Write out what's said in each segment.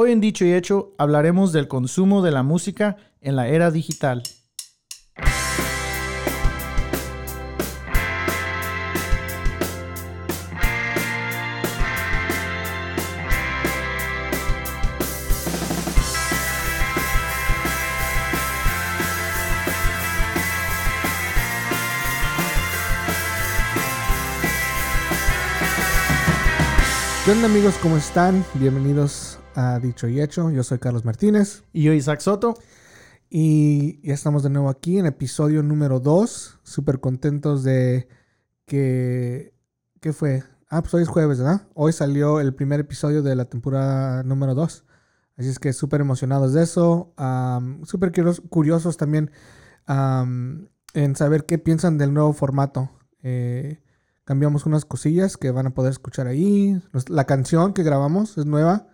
Hoy en Dicho y Hecho hablaremos del consumo de la música en la era digital. ¿Qué onda amigos? ¿Cómo están? Bienvenidos a Dicho y Hecho. Yo soy Carlos Martínez. Y yo Isaac Soto. Y ya estamos de nuevo aquí en episodio número 2. Súper contentos de que... ¿Qué fue? Ah, pues hoy es jueves, ¿verdad? Hoy salió el primer episodio de la temporada número 2. Así es que súper emocionados de eso. súper curiosos también en saber qué piensan del nuevo formato. Eh, cambiamos unas cosillas que van a poder escuchar ahí. La canción que grabamos es nueva,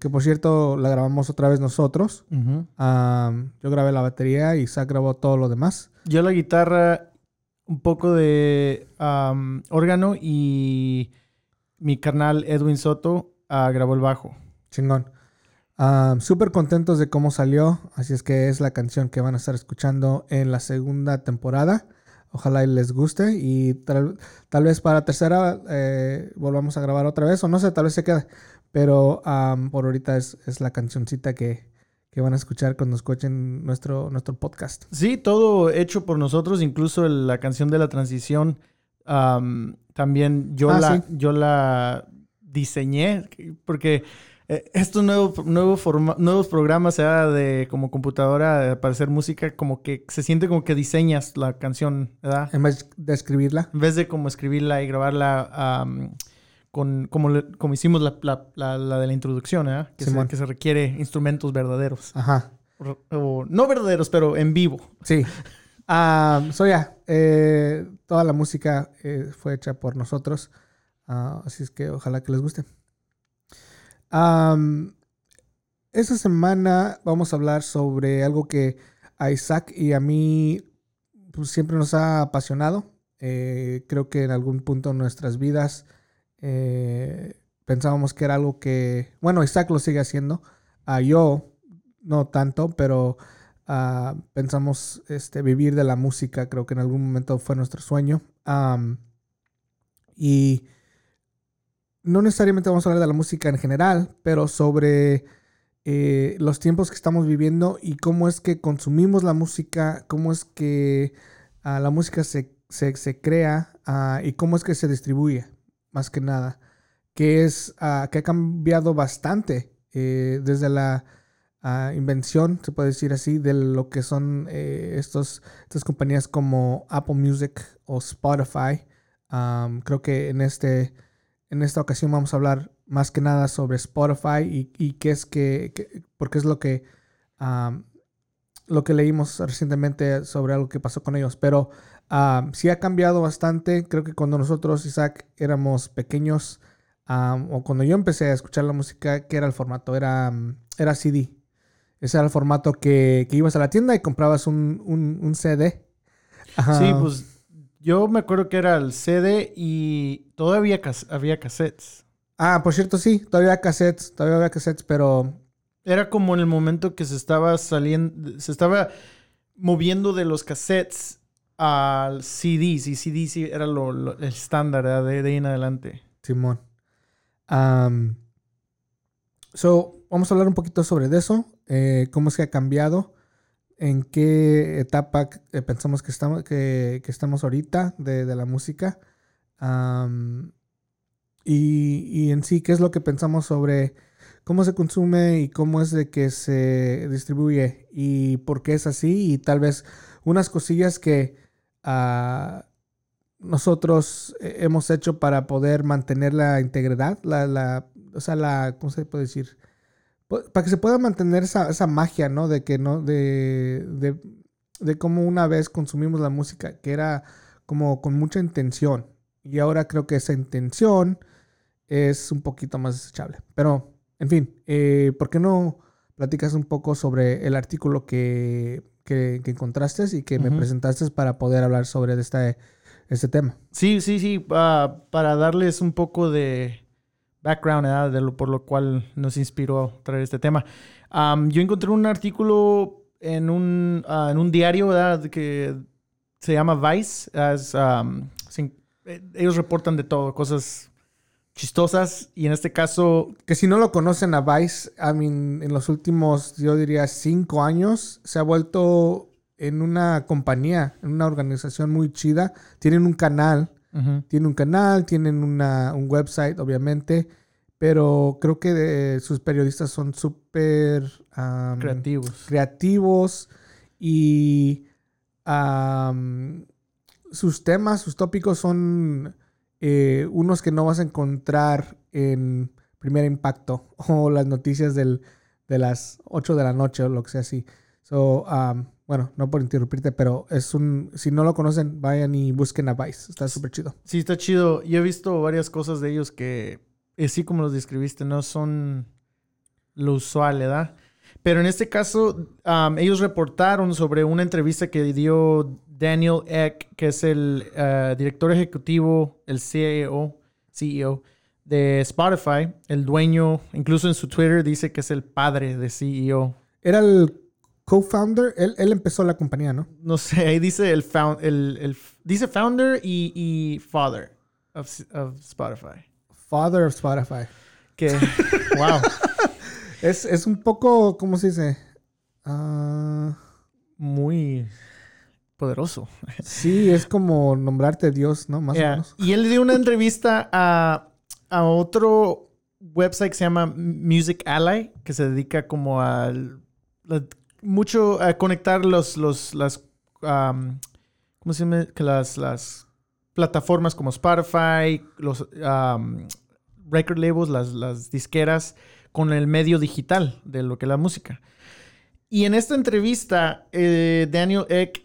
que por cierto la grabamos otra vez nosotros. yo grabé la batería y Zach grabó todo lo demás. Yo la guitarra, un poco de órgano y mi carnal Edwin Soto ah, grabó el bajo. Chingón. Súper contentos de cómo salió, así es que es la canción que van a estar escuchando en la segunda temporada. Ojalá les guste y tal, vez para tercera eh, volvamos a grabar otra vez o no sé, tal vez se quede. Pero por ahorita es, la cancioncita que, van a escuchar cuando escuchen nuestro, nuestro podcast. Sí, todo hecho por nosotros, incluso la canción de la transición. también yo, ah, la, yo la diseñé porque eh, estos nuevos, nuevos, nuevos programas, sea de como computadora para hacer música, como que se siente como que diseñas la canción, ¿verdad? En vez de escribirla. En vez de como escribirla y grabarla con, como, como hicimos la, la, la, de la introducción, ¿verdad? Que, se, que se requiere instrumentos verdaderos. Ajá. O, no verdaderos, pero en vivo. Sí. Uh, so ya, eh, toda la música eh, fue hecha por nosotros. Ah, así es que ojalá que les guste. Um, esta semana vamos a hablar sobre algo que a Isaac y a mí pues, siempre nos ha apasionado. Eh, creo que en algún punto en nuestras vidas eh, pensábamos que era algo que, bueno, Isaac lo sigue haciendo. Uh, yo no tanto, pero uh, pensamos este, vivir de la música. Creo que en algún momento fue nuestro sueño. y no necesariamente vamos a hablar de la música en general, pero sobre eh, los tiempos que estamos viviendo y cómo es que consumimos la música, cómo es que ah, la música se, crea ah, y cómo es que se distribuye, más que nada, que, es, ah, que ha cambiado bastante eh, desde la invención, se puede decir así, de lo que son eh, estos, estas compañías como Apple Music o Spotify. creo que en este en esta ocasión vamos a hablar más que nada sobre Spotify y, qué es que, porque es lo que, lo que leímos recientemente sobre algo que pasó con ellos. Pero sí ha cambiado bastante. Creo que cuando nosotros, Isaac, éramos pequeños, o cuando yo empecé a escuchar la música, ¿qué era el formato? Era, era CD. Ese era el formato que, ibas a la tienda y comprabas un, un CD. Sí, pues yo me acuerdo que era el CD y todavía había cassettes. Ah, por cierto, sí, todavía había cassettes, todavía había cassettes, pero... Era como en el momento que se estaba saliendo, se estaba moviendo de los cassettes al CDs y CDs era lo, el estándar de, ahí en adelante. Simón. so, vamos a hablar un poquito sobre eso, eh, cómo es que ha cambiado en qué etapa eh, pensamos que estamos, que, estamos ahorita de, la música. y, en sí, qué es lo que pensamos sobre cómo se consume y cómo es de que se distribuye y por qué es así. Y tal vez unas cosillas que ah, nosotros hemos hecho para poder mantener la integridad, la, la, o sea, la, ¿cómo se puede decir? Para que se pueda mantener esa, esa magia, ¿no? De que no, de, de, de cómo una vez consumimos la música, que era como con mucha intención. Y ahora creo que esa intención es un poquito más desechable. Pero, en fin, eh, ¿por qué no platicas un poco sobre el artículo que, que, encontraste y que me presentaste para poder hablar sobre este, este tema? Sí, sí, sí, para darles un poco de background, de lo, por lo cual nos inspiró a traer este tema. yo encontré un artículo en un, ah, en un diario que se llama Vice. Eh, ellos reportan de todo, cosas chistosas y en este caso... Que si no lo conocen a Vice, I mean, en los últimos, yo diría, cinco años, se ha vuelto en una compañía, en una organización muy chida. Tienen un canal, tienen un canal, tienen una, un website, obviamente, pero creo que sus periodistas son súper... creativos. Creativos y sus temas, sus tópicos son eh, unos que no vas a encontrar en Primer Impacto o las noticias del, de las 8 de la noche o lo que sea así. So, bueno, no por interrumpirte, pero es un. Si no lo conocen, vayan y busquen a Vice. Está súper chido. Sí, está chido. Yo he visto varias cosas de ellos que, así como los describiste, no son lo usual, ¿verdad? Pero en este caso, ellos reportaron sobre una entrevista que dio Daniel Eck, que es el eh, director ejecutivo, el CEO, CEO de Spotify, el dueño, incluso en su Twitter dice que es el padre de CEO. Era el co-founder, él, empezó la compañía, ¿no? No sé, ahí dice el, el, dice founder y, father of, Spotify. Father of Spotify. Que, wow. es, un poco, ¿cómo se dice? Ah, Muy poderoso. Sí, es como nombrarte Dios, ¿no? Más o menos. Y él dio una entrevista a, otro website que se llama Music Ally, que se dedica como a, mucho a conectar los, los, las, ¿cómo se llama? Las, las plataformas como Spotify, los record labels, las, las disqueras, con el medio digital de lo que es la música. Y en esta entrevista, eh, Daniel Eck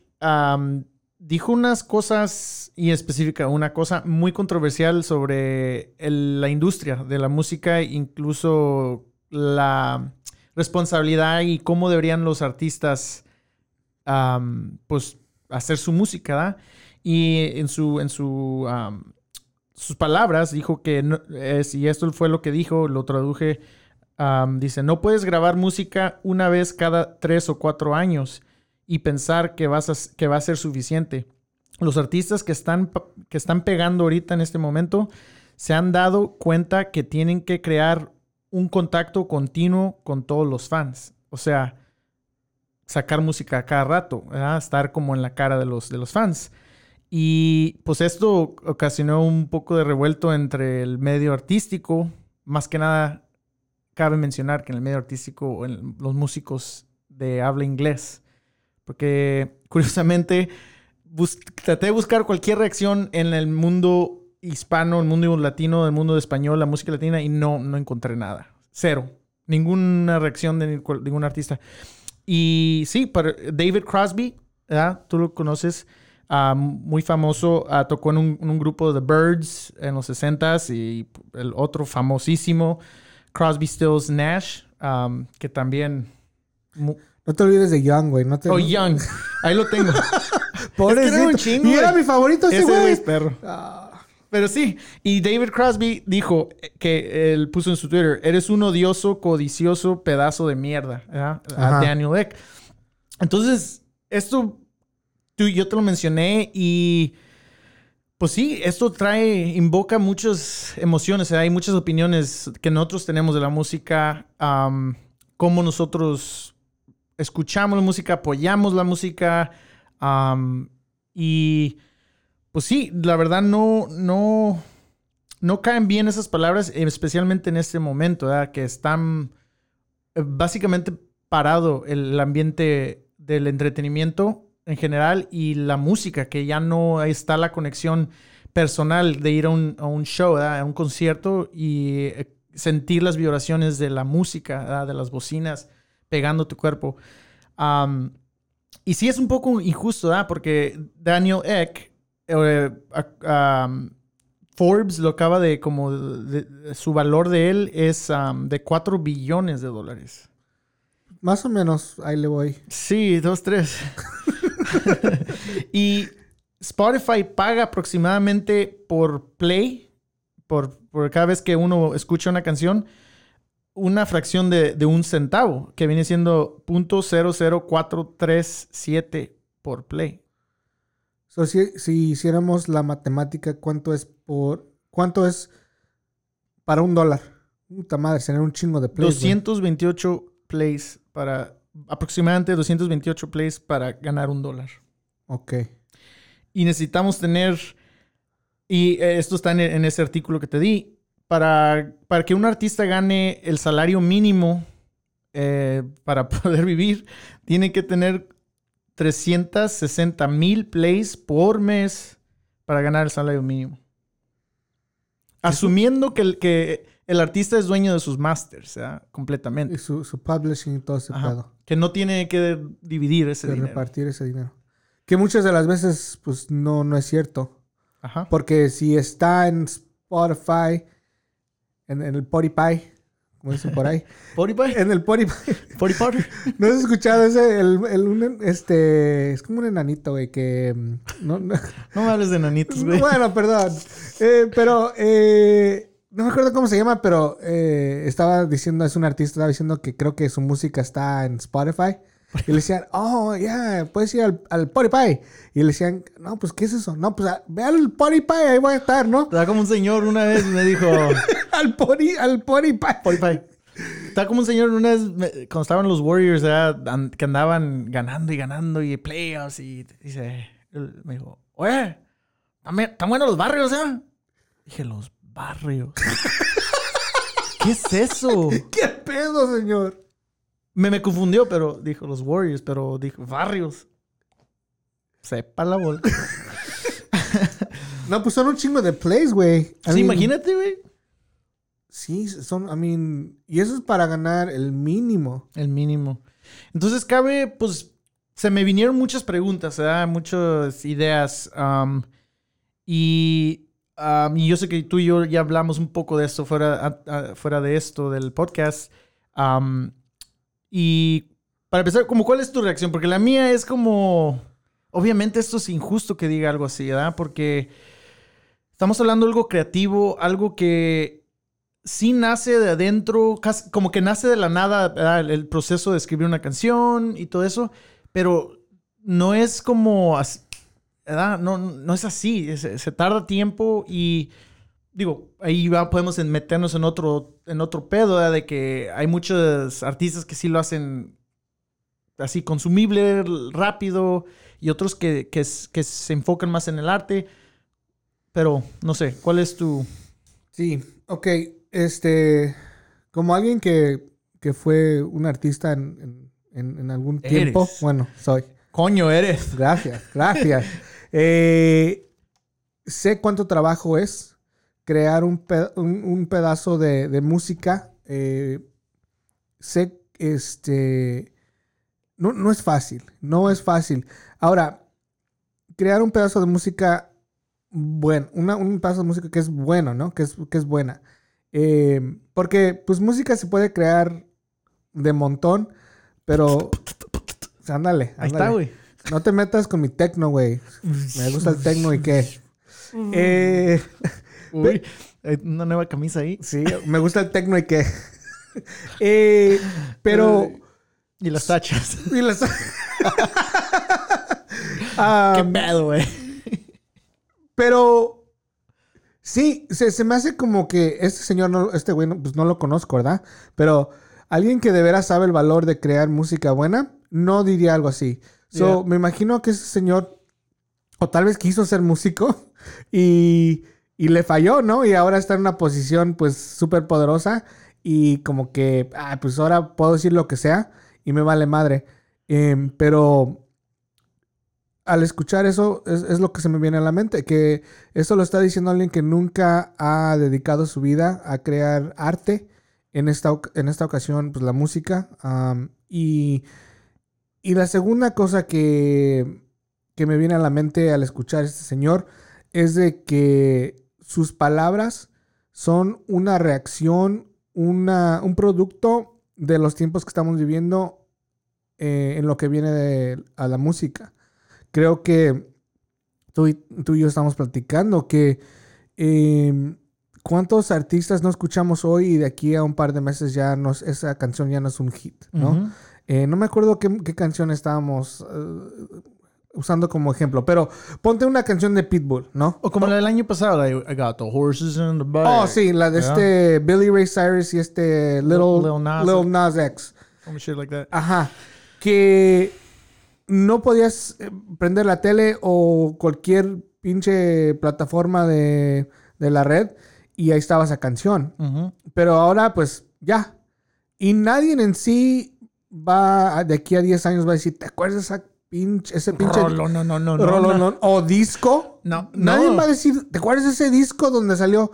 dijo unas cosas, y específica, una cosa muy controversial sobre la industria de la música, incluso la responsabilidad y cómo deberían los artistas, pues, hacer su música. Y en su, en su, sus palabras dijo que, y esto fue lo que dijo, lo traduje, dice, no puedes grabar música una vez cada tres o cuatro años y pensar que, vas que va a ser suficiente. Los artistas que están, que están pegando ahorita en este momento se han dado cuenta que tienen que crear un contacto continuo con todos los fans. O sea, sacar música cada rato, estar como en la cara de los, de los fans. Y pues esto ocasionó un poco de revuelto entre el medio artístico. Más que nada, cabe mencionar que en el medio artístico, los músicos de habla inglés porque curiosamente traté de buscar cualquier reacción en el mundo hispano, el mundo latino, el mundo de español, la música latina y no, no encontré nada. Cero. Ninguna reacción de ningún artista. Y sí, David Crosby, ¿verdad? Tú lo conoces, ah, muy famoso, ah, tocó en un, grupo de The Birds en los 60s y el otro famosísimo, Crosby, Stills, Nash, que también... No te olvides de Young, güey. No te... Oh, Young. Ahí lo tengo. Pobrecito. era un chingo, y era mi favorito ese, güey. es perro. Ah. Pero sí. Y David Crosby dijo que él puso en su Twitter: Eres un odioso, codicioso pedazo de mierda. A Daniel Eck. Entonces, esto tú yo te lo mencioné y. Pues sí, esto trae, invoca muchas emociones, hay muchas opiniones que nosotros tenemos de la música, cómo nosotros escuchamos la música, apoyamos la música. y pues sí, la verdad no, no, no caen bien esas palabras, especialmente en este momento, que están eh, básicamente parado el ambiente del entretenimiento en general y la música, que ya no está la conexión personal de ir a un, show, a un concierto y eh, sentir las vibraciones de la música, de las bocinas pegando tu cuerpo. y sí es un poco injusto, ¿verdad? Porque Daniel Eck, eh, Forbes lo acaba de como, su valor de él es de 4 billones de dólares. Más o menos, ahí le voy. Sí, dos, tres. y Spotify paga aproximadamente por play, por, cada vez que uno escucha una canción, una fracción de, un centavo, que viene siendo .00437 por play. Si, si, hiciéramos la matemática, ¿cuánto es por cuánto es para un dólar? Puta madre, tener un chingo de plays. 228 plays para aproximadamente 228 plays para ganar un dólar. Ok. Y necesitamos tener, y eh, esto está en, ese artículo que te di, para, para que un artista gane el salario mínimo eh, para poder vivir, tiene que tener 360 mil plays por mes para ganar el salario mínimo. Asumiendo que el, que el artista es dueño de sus masters, completamente. Y su, publishing y todo ese pedo. Que no tiene que dividir ese dinero. repartir ese dinero. Que muchas de las veces, pues, no, no es cierto. Ajá. Porque si está en Spotify, en, el Spotify, como dicen por ahí. En el Spotify. ¿Spotify? ¿No has escuchado ese? El, el, este, es como un enanito, güey, que... Mm, no, no, me hables de enanitos, güey. Bueno, perdón. Eh, pero... Eh, no me acuerdo cómo se llama, pero eh, estaba diciendo, es un artista, estaba diciendo que creo que su música está en Spotify. Y le decían, oh, ya, yeah, puedes ir al, al Spotify. Y le decían, no, pues, ¿qué es eso? No, pues, ve al Spotify, ahí voy a estar, ¿no? Está como un señor una vez me dijo... al Pori, al Spotify. Spotify. Está como un señor una vez, cuando estaban los Warriors, que andaban ganando y ganando y playoffs y dice, me dijo, oye, ¿están buenos los barrios, eh? Dije, los barrio. ¿Qué es eso? ¿Qué pedo, señor? Me, me confundió, pero dijo los Warriors, pero dijo barrios. Sepa la bola. no, pues son un chingo de plays, güey. Sí, imagínate, güey. Sí, son, I mean, y eso es para ganar el mínimo. El mínimo. Entonces, cabe, pues, se me vinieron muchas preguntas, ¿verdad? Muchas ideas. Um, y y yo sé que tú y yo ya hablamos un poco de esto fuera, fuera de esto, del podcast. Y para empezar, como, ¿cuál es tu reacción? Porque la mía es como, obviamente esto es injusto que diga algo así, ¿verdad? Porque estamos hablando de algo creativo, algo que sí nace de adentro, como que nace de la nada, el proceso de escribir una canción y todo eso, pero no es como no, no es así, se, tarda tiempo y digo, ahí va, podemos meternos en otro, en otro pedo, de que hay muchos artistas que sí lo hacen así consumible, rápido, y otros que, que, se enfocan más en el arte. Pero, no sé, ¿cuál es tu...? Sí, ok, este, como alguien que, que fue un artista en, en, algún tiempo, bueno, soy. Coño, eres. Gracias, gracias. Eh, sé cuánto trabajo es crear un, pedazo de, música. Eh, sé, este, no, no, es fácil, no es fácil. Ahora, crear un pedazo de música bueno, un pedazo de música que es bueno, ¿no? Que es, que es buena. Eh, porque, pues, música se puede crear de montón, pero... Ándale, ándale. Ahí está, güey. No te metas con mi tecno, güey. Me gusta el tecno y qué. Eh, Uy, hay una nueva camisa ahí. Sí, me gusta el tecno y qué. Eh, pero. Y las tachas. Y las Qué pedo, güey. Pero. Sí, se, me hace como que este señor, no, este güey, pues no lo conozco, ¿verdad? Pero alguien que de veras sabe el valor de crear música buena, no diría algo así. So, me imagino que ese señor, o tal vez quiso ser músico y, y le falló, ¿no? Y ahora está en una posición, pues, súper poderosa y como que, ah, pues ahora puedo decir lo que sea y me vale madre. Em, pero al escuchar eso, es, lo que se me viene a la mente, que eso lo está diciendo alguien que nunca ha dedicado su vida a crear arte. En esta, en esta ocasión, pues la música. y y la segunda cosa que, me viene a la mente al escuchar a este señor es de que sus palabras son una reacción, una, un producto de los tiempos que estamos viviendo eh, en lo que viene de, a la música. Creo que tú y, tú y yo estamos platicando que em, ¿cuántos artistas no escuchamos hoy y de aquí a un par de meses ya nos, esa canción ya no es un hit, ¿no? Eh, no me acuerdo qué, canción estábamos eh, usando como ejemplo, pero ponte una canción de Pitbull, ¿no? O como la del año pasado, I got the horses in the back. Oh, sí, la de este Billy Ray Cyrus y este Little, Little, Nas, X. shit like that. Ajá. Que no podías eh, prender la tele o cualquier pinche plataforma de, de la red y ahí estaba esa canción. Pero ahora, pues, ya. Y nadie en sí va, de aquí a 10 años va a decir, ¿te acuerdas de esa pinche, ese pinche... no, no, no, no, no, O disco. No, Nadie va a decir, ¿te acuerdas de ese disco donde salió?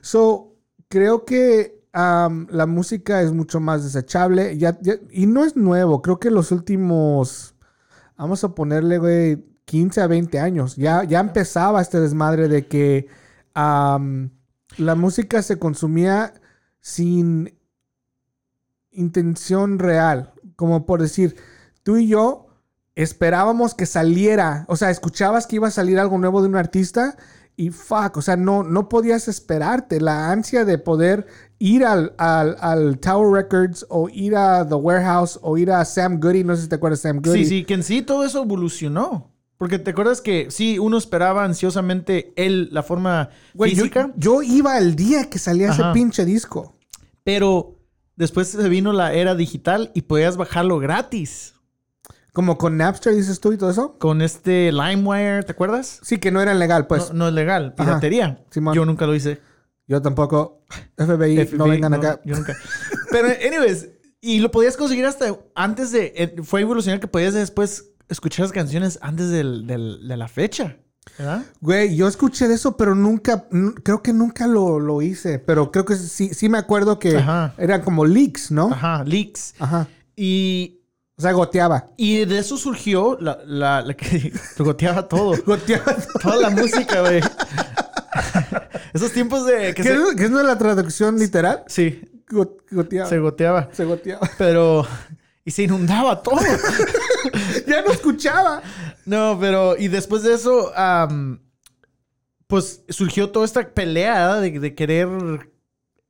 So, creo que la música es mucho más desechable. Ya, y no es nuevo. Creo que los últimos, vamos a ponerle, güey, 15 a 20 años. Ya, ya empezaba este desmadre de que la música se consumía sin intención real. Como por decir, tú y yo esperábamos que saliera, o sea, escuchabas que iba a salir algo nuevo de un artista y fuck, o sea, no, no podías esperarte. La ansia de poder ir al, al, Tower Records o ir a The Warehouse o ir a Sam Goody, no sé si te acuerdas de Sam Goody. Sí, sí, que en sí todo eso evolucionó. Porque te acuerdas que sí, uno esperaba ansiosamente él, la forma física. Yo, iba el día que salía ese pinche disco. Pero después se vino la era digital y podías bajarlo gratis. Como con Napster, dices tú y todo eso. Con este LimeWire, ¿te acuerdas? Sí, que no era legal, pues. No, es legal, piratería. Yo nunca lo hice. Yo tampoco. FBI, no vengan acá. Yo nunca. Pero, anyways, y lo podías conseguir hasta antes de. Eh, fue evolucionar que podías después escuchar las canciones antes del, de la fecha. ¿verdad? Güey, yo escuché de eso, pero nunca, creo que nunca lo, hice. Pero creo que sí, sí me acuerdo que eran como leaks, ¿no? Ajá, leaks. Ajá. Y. O sea, goteaba. Y de eso surgió la, la, que goteaba todo. goteaba Toda la música, güey. Esos tiempos de. Que ¿Qué, es, es la traducción literal? Sí. goteaba. Se goteaba. Se goteaba. Pero. Y se inundaba todo. ya no escuchaba. No, pero. Y después de eso. pues surgió toda esta pelea de, querer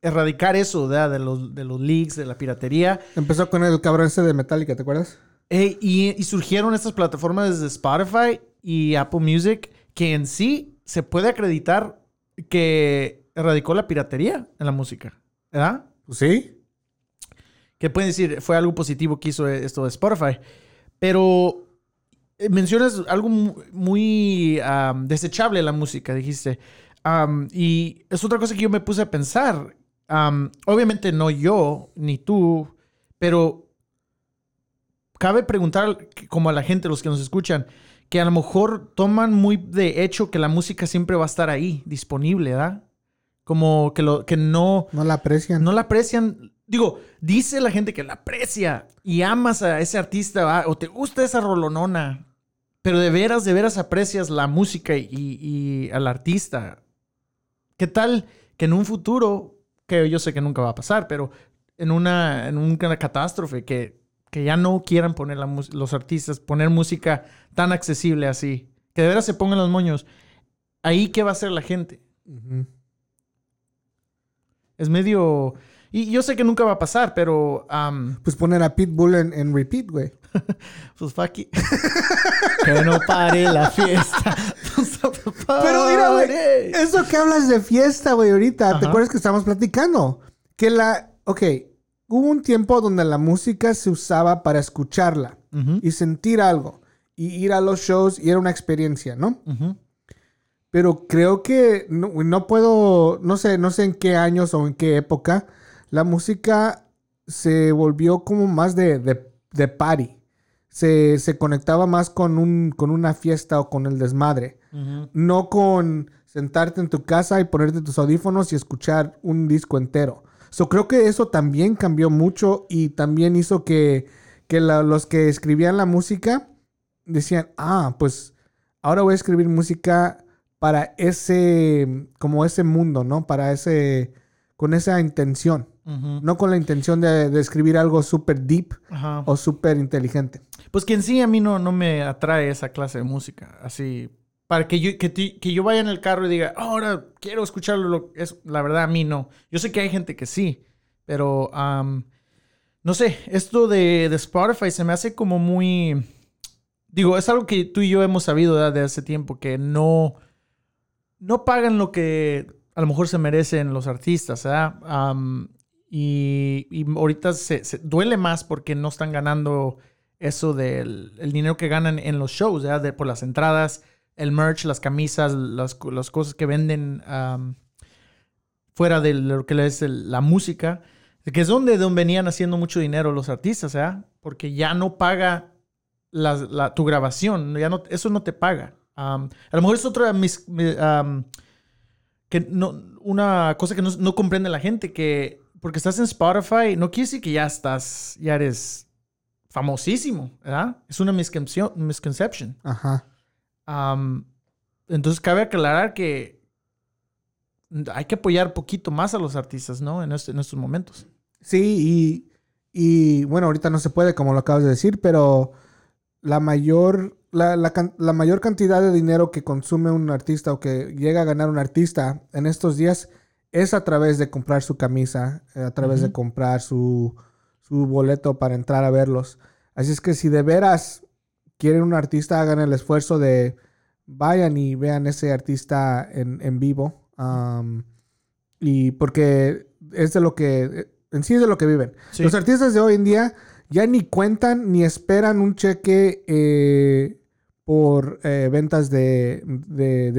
erradicar eso, De los, de los leaks, de la piratería. Empezó con el cabrón ese de Metallica, ¿te acuerdas? y, y, surgieron estas plataformas desde Spotify y Apple Music que en sí se puede acreditar que erradicó la piratería en la música. ¿Verdad? Pues sí que pueden decir fue algo positivo que hizo esto de Spotify. Pero eh, mencionas algo muy desechable la música, dijiste. y es otra cosa que yo me puse a pensar. Obviamente no yo, ni tú, pero cabe preguntar como a la gente, los que nos escuchan, que a lo mejor toman muy de hecho que la música siempre va a estar ahí, disponible, ¿verdad? Como que, lo, que no... No la aprecian. No la aprecian Digo, dice la gente que la aprecia y amas a ese artista o te gusta esa rolonona, pero de veras, de veras aprecias la música y, al artista. ¿Qué tal que en un futuro, que yo sé que nunca va a pasar, pero en una, en una catástrofe, que, que ya no quieran poner los artistas, poner música tan accesible así, que de veras se pongan los moños, ahí qué va a hacer la gente? Es medio y yo sé que nunca va a pasar, pero... pues poner a Pitbull en, en repeat, güey. pues fuck que no pare la fiesta. pero mira, güey. Eso que hablas de fiesta, güey, ahorita. ¿Te acuerdas que estábamos platicando? Que la... Ok. Hubo un tiempo donde la música se usaba para escucharla y sentir algo. Y ir a los shows y era una experiencia, ¿no? Pero creo que no, no, puedo, no sé, no sé en qué años o en qué época, la música se volvió como más de, de, party. Se, conectaba más con, un, con una fiesta o con el desmadre. No con sentarte en tu casa y ponerte tus audífonos y escuchar un disco entero. So, creo que eso también cambió mucho y también hizo que, los que escribían la música decían, ah, pues ahora voy a escribir música para ese, como ese mundo, ¿no? Para ese, con esa intención. No con la intención de, escribir algo súper deep o súper inteligente. Pues que en sí a mí no, no me atrae esa clase de música. Así, para que yo, que, yo vaya en el carro y diga, ahora quiero escucharlo. Es, la verdad, a mí no. Yo sé que hay gente que sí, pero no sé, esto de, de, Spotify se me hace como muy... Digo, es algo que tú y yo hemos sabido desde hace tiempo, que no, no pagan lo que a lo mejor se merecen los artistas, y, ahorita se, duele más porque no están ganando eso del el dinero que ganan en los shows, De, por las entradas el merch, las camisas, las, cosas que venden fuera de lo que es la música, que es donde, donde venían haciendo mucho dinero los artistas, ¿eh? Porque ya no paga la, tu grabación, ya no, eso no te paga. a lo mejor es otra que no, una cosa que no, comprende la gente, que porque estás en Spotify, no quiere decir que ya estás, ya eres famosísimo, ¿verdad? Es una misconception. Ajá entonces cabe aclarar que hay que apoyar un poquito más a los artistas, ¿no? En, este, estos momentos. Sí, y, bueno, ahorita no se puede, como lo acabas de decir, pero la mayor, la, mayor cantidad de dinero que consume un artista o que llega a ganar un artista en estos días es a través de comprar su camisa, eh, a través de comprar su, su boleto para entrar a verlos. Así es que si de veras quieren un artista, hagan el esfuerzo de vayan y vean ese artista en, vivo. y porque es de lo que, en sí es de lo que viven. Los artistas de hoy en día ya ni cuentan ni esperan un cheque eh, por eh, ventas de,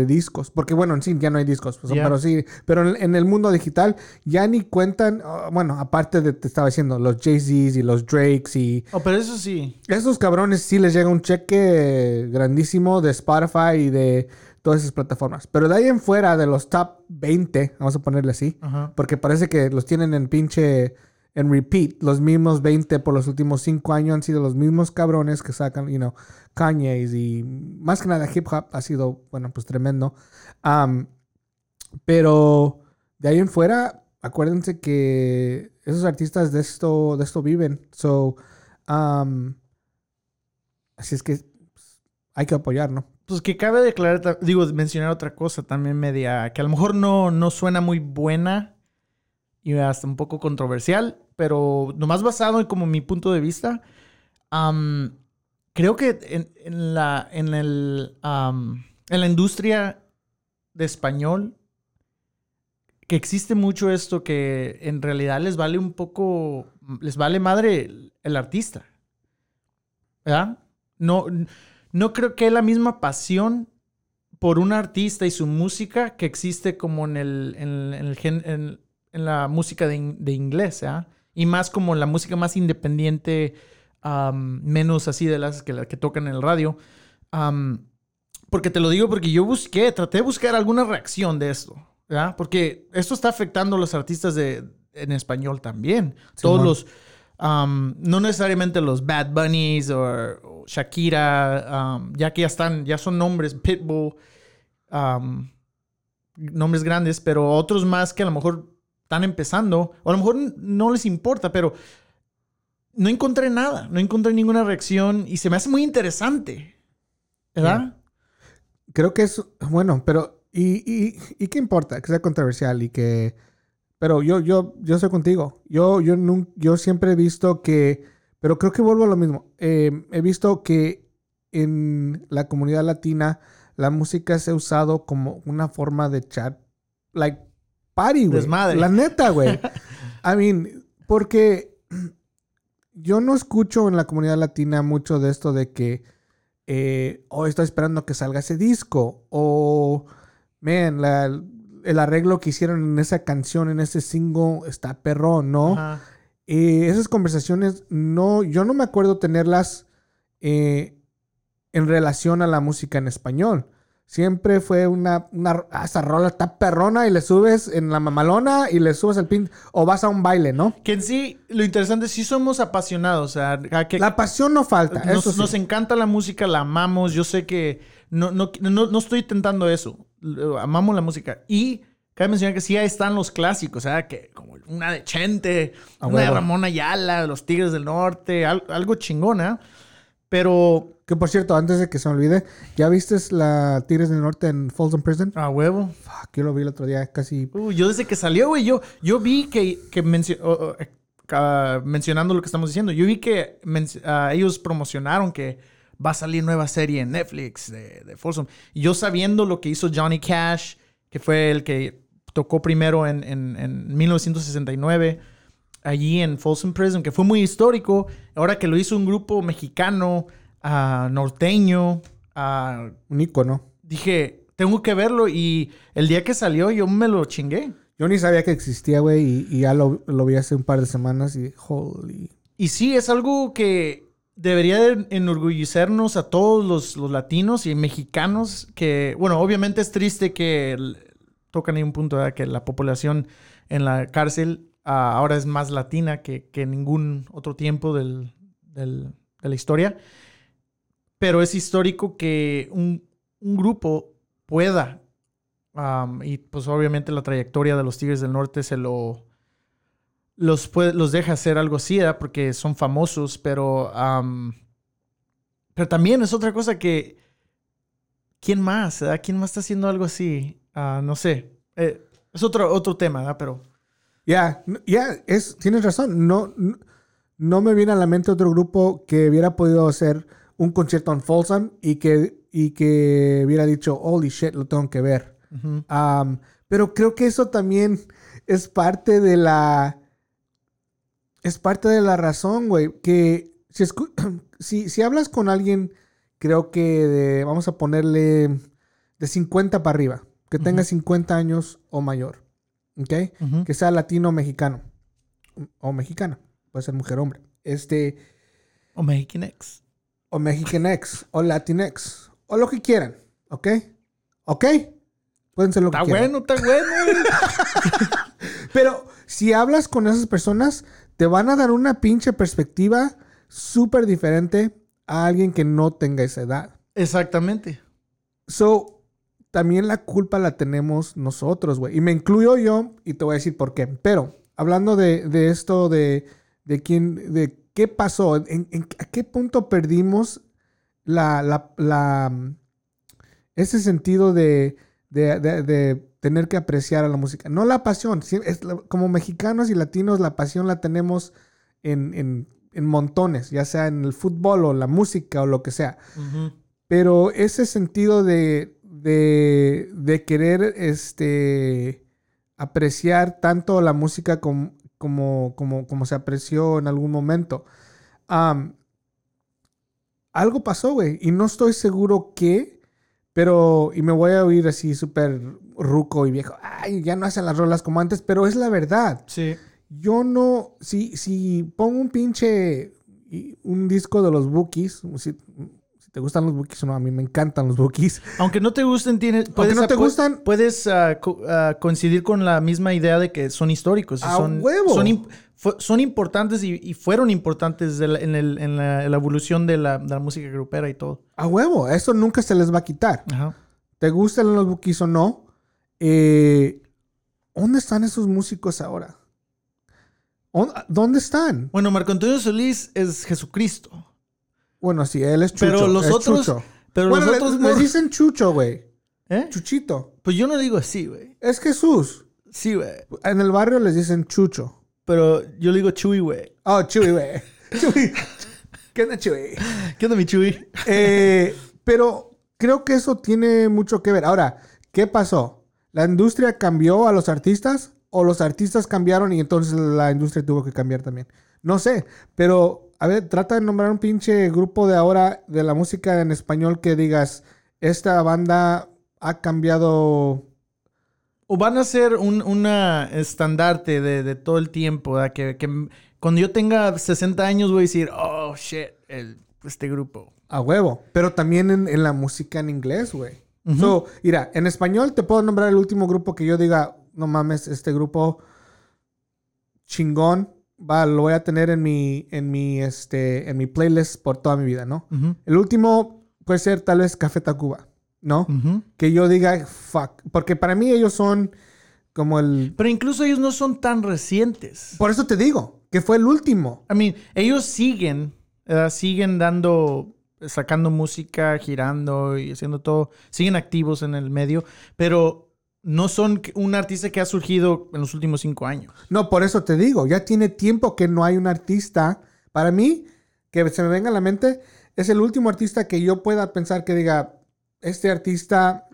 discos. Porque bueno, en sí ya no hay discos, pues, pero sí, pero en, el mundo digital ya ni cuentan, ah, bueno, aparte de, te estaba diciendo, los Jay-Z's y los Drakes y... Oh, pero eso sí. Esos cabrones sí les llega un cheque grandísimo de Spotify y de todas esas plataformas. Pero de ahí en fuera, de los top 20, vamos a ponerle así, porque parece que los tienen en pinche en repeat. Los mismos 20 por los últimos 5 años han sido los mismos cabrones que sacan, you know, Kanye's y más que nada hip hop ha sido, bueno, pues tremendo. pero de ahí en fuera, acuérdense que esos artistas de esto, de esto viven. So, así es que pues, hay que apoyar, ¿no? Pues que cabe declarar, digo, mencionar otra cosa también media, que a lo mejor no, no suena muy buena y hasta un poco controversial, pero nomás basado en como mi punto de vista, creo que en, la, en, el, en la industria de español, que existe mucho esto que en realidad les vale un poco, les vale madre el, artista. ¿Verdad? No, no creo que la misma pasión por un artista y su música que existe como en el, en, el, en, en la música de, de inglés, ¿ah? Y más como la música más independiente, menos así de las que, que tocan en el radio. porque te lo digo porque yo busqué, traté de buscar alguna reacción de esto, ¿verdad? Porque esto está afectando a los artistas de, en español también. Todos los, no necesariamente los Bad Bunnies o, Shakira, ya que ya están, ya son nombres, Pitbull, nombres grandes, pero otros más que a lo mejor están empezando, o a lo mejor no les importa, pero no encontré nada, no encontré ninguna reacción y se me hace muy interesante, ¿verdad? Creo que es, bueno, pero, ¿y, y, qué importa? Que sea controversial y que... Pero yo, yo, yo soy contigo. Yo, yo, yo siempre he visto que, pero creo que vuelvo a lo mismo. Eh, he visto que en la comunidad latina la música se ha usado como una forma de chat, like party, güey. Desmadre. La neta, güey. I mean, porque yo no escucho en la comunidad latina mucho de esto de que, eh, oh, estoy esperando que salga ese disco, o, man, el arreglo que hicieron en esa canción, en ese single, está perrón, ¿no? Eh, esas conversaciones, no, yo no me acuerdo tenerlas eh, en relación a la música en español. Siempre fue una, una ah, esa rola está perrona y le subes en la mamalona y le subes el pin o vas a un baile, ¿no? Que en sí, lo interesante es sí somos apasionados. O sea, que la pasión no falta. Nos, nos encanta la música, la amamos. Yo sé que no, no, no, estoy intentando eso. Amamos la música. Y cabe mencionar que sí ahí están los clásicos, o sea, que como una de Chente, una de Ramón Ayala, los Tigres del Norte, algo chingona. Pero. Que por cierto, antes de que se me olvide, ¿ya viste la Tigres del Norte en Folsom Prison? A huevo. Fuck, yo lo vi el otro día, casi. Uh, yo desde que salió, güey, yo, yo vi que, que eh, mencionando lo que estamos diciendo, yo vi que ah, ellos promocionaron que va a salir nueva serie en Netflix de, de Folsom. Y yo sabiendo lo que hizo Johnny Cash, que fue el que tocó primero en, en, en 1969 allí en Folsom Prison, que fue muy histórico. Ahora que lo hizo un grupo mexicano, uh, norteño, uh, un icono. Dije, tengo que verlo y el día que salió yo me lo chingué. Yo ni sabía que existía, güey, y, ya lo, vi hace un par de semanas y holy. Y sí, es algo que debería enorgullecernos a todos los, los, latinos y mexicanos que, bueno, obviamente es triste que tocan ahí un punto, de que la población en la cárcel Ah, ahora es más latina que, que ningún otro tiempo de la historia. Pero es histórico que un, un grupo pueda, y pues obviamente la trayectoria de los Tigres del Norte se lo, los, puede, los deja hacer algo así, porque son famosos, pero, pero también es otra cosa que, ¿quién más? ¿Quién más está haciendo algo así? Ah, no sé. Eh, es otro, otro tema. Pero... Ya, ya, es, tienes razón. No, no, me viene a la mente otro grupo que hubiera podido hacer un concierto en Folsom y que, y que hubiera dicho, holy shit, lo tengo que ver. pero creo que eso también es parte de la. Es parte de la razón, güey. Que si, si, si, hablas con alguien, creo que de, vamos a ponerle de 50 para arriba, que tenga 50 años o mayor. ¿Ok? Que sea latino o mexicano. O mexicana. Puede ser mujer o hombre. Este. O Mexicanex. O Mexicanex. o Latinex. O lo que quieran. ¿Ok? ¿Ok? Pueden ser lo que quieran. Está bueno, está bueno. Pero si hablas con esas personas, te van a dar una pinche perspectiva súper diferente a alguien que no tenga esa edad. Exactamente. So, también la culpa la tenemos nosotros, güey. Y me incluyo yo y te voy a decir por qué. Pero hablando de, esto de, de quién, de qué pasó, en, a qué punto perdimos la, la, ese sentido de, de, tener que apreciar a la música. No la pasión. como mexicanos y latinos, la pasión la tenemos en, montones, ya sea en el fútbol o la música o lo que sea. Pero ese sentido de, de, querer este, apreciar tanto la música como, como, como, se apreció en algún momento. algo pasó, güey, y no estoy seguro qué, pero, y me voy a oír así súper ruco y viejo, ay, ya no hacen las rolas como antes, pero es la verdad. Sí. Yo no, si, si pongo un pinche, un disco de los Bookies, te gustan los bookies o no, a mí me encantan los bookies. Aunque no te gusten, tienes, puedes, no te gustan, puedes ah, ah, coincidir con la misma idea de que son históricos. son, huevo. Son, importantes y, fueron importantes en, la, evolución de la, música grupera y todo. A huevo, eso nunca se les va a quitar. ¿Te gustan los bookies o no? Eh, ¿Dónde están esos músicos ahora? ¿Dónde están? Bueno, Marco Antonio Solís es Jesucristo. Bueno, sí, él es Chucho. Pero los otros. Pero los otros le, dicen Chucho, güey. ¿Eh? Chuchito. Pues yo no digo así, güey. Es Jesús. Sí, güey. En el barrio les dicen Chucho. Pero yo le digo Chuy, güey. Oh, Chuy, güey. Chuy. ¿Qué onda, Chuy? ¿Qué onda, mi Chuy? Eh, pero creo que eso tiene mucho que ver. Ahora, ¿qué pasó? ¿La industria cambió a los artistas? ¿O los artistas cambiaron y entonces la industria tuvo que cambiar también? No sé, pero a ver, trata de nombrar un pinche grupo de ahora de la música en español que digas, esta banda ha cambiado... O van a ser un una estandarte de, todo el tiempo, que, cuando yo tenga 60 años voy a decir, oh, shit, este grupo. A huevo. Pero también en, la música en inglés, güey. So, mira, en español te puedo nombrar el último grupo que yo diga, no mames, este grupo chingón va, lo voy a tener en mi, en mi, este, en mi playlist por toda mi vida, ¿no? El último puede ser tal vez Café Tacuba, ¿no? Que yo diga, fuck, porque para mí ellos son como el... Pero incluso ellos no son tan recientes. Por eso te digo, que fue el último. I mean, ellos siguen, siguen dando sacando música, girando y haciendo todo. Siguen activos en el medio, pero no son un artista que ha surgido en los últimos cinco años. No, por eso te digo, ya tiene tiempo que no hay un artista. Para mí, que se me venga a la mente, es el último artista que yo pueda pensar que diga, este artista,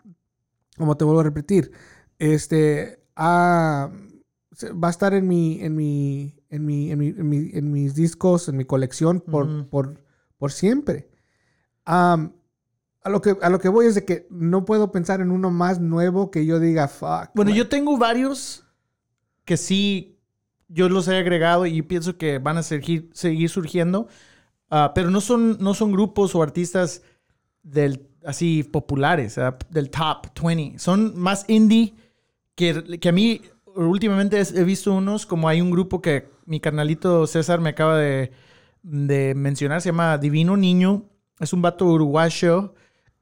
como te vuelvo a repetir, este, va a estar en mi, en mi, en mi, en, mis discos, en mi colección por, por, por siempre. A lo, que, a lo que voy es de que no puedo pensar en uno más nuevo que yo diga, fuck. Bueno, yo tengo varios que sí, yo los he agregado y pienso que van a seguir, seguir surgiendo, ah, pero no son, no son grupos o artistas del, así populares, del top 20. Son más indie que, que a mí últimamente he visto unos, como hay un grupo que mi carnalito César me acaba de, de mencionar, se llama Divino Niño. Es un vato uruguayo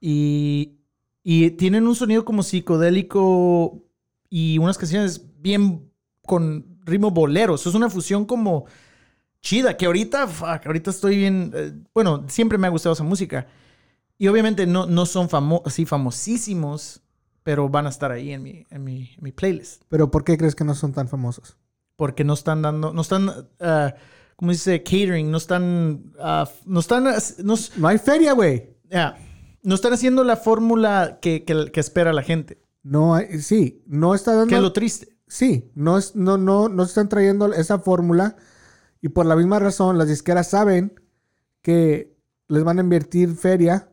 y, y tienen un sonido como psicodélico y unas canciones bien con ritmo boleros. Es una fusión como chida, que ahorita, fuck, ahorita estoy bien, eh, bueno, siempre me ha gustado esa música. Y obviamente no, no son famo así famosísimos, pero van a estar ahí en mi, en, mi, en mi, playlist. ¿Pero por qué crees que no son tan famosos? Porque no están dando, no están, uh, ¿cómo dice? Catering, no están, uh, no están, no, no hay feria, güey. Ya no están haciendo la fórmula que, espera la gente. No, sí, no está dando. Que lo triste. Sí, no, es, no, no, no están trayendo esa fórmula y por la misma razón las disqueras saben que les van a invertir feria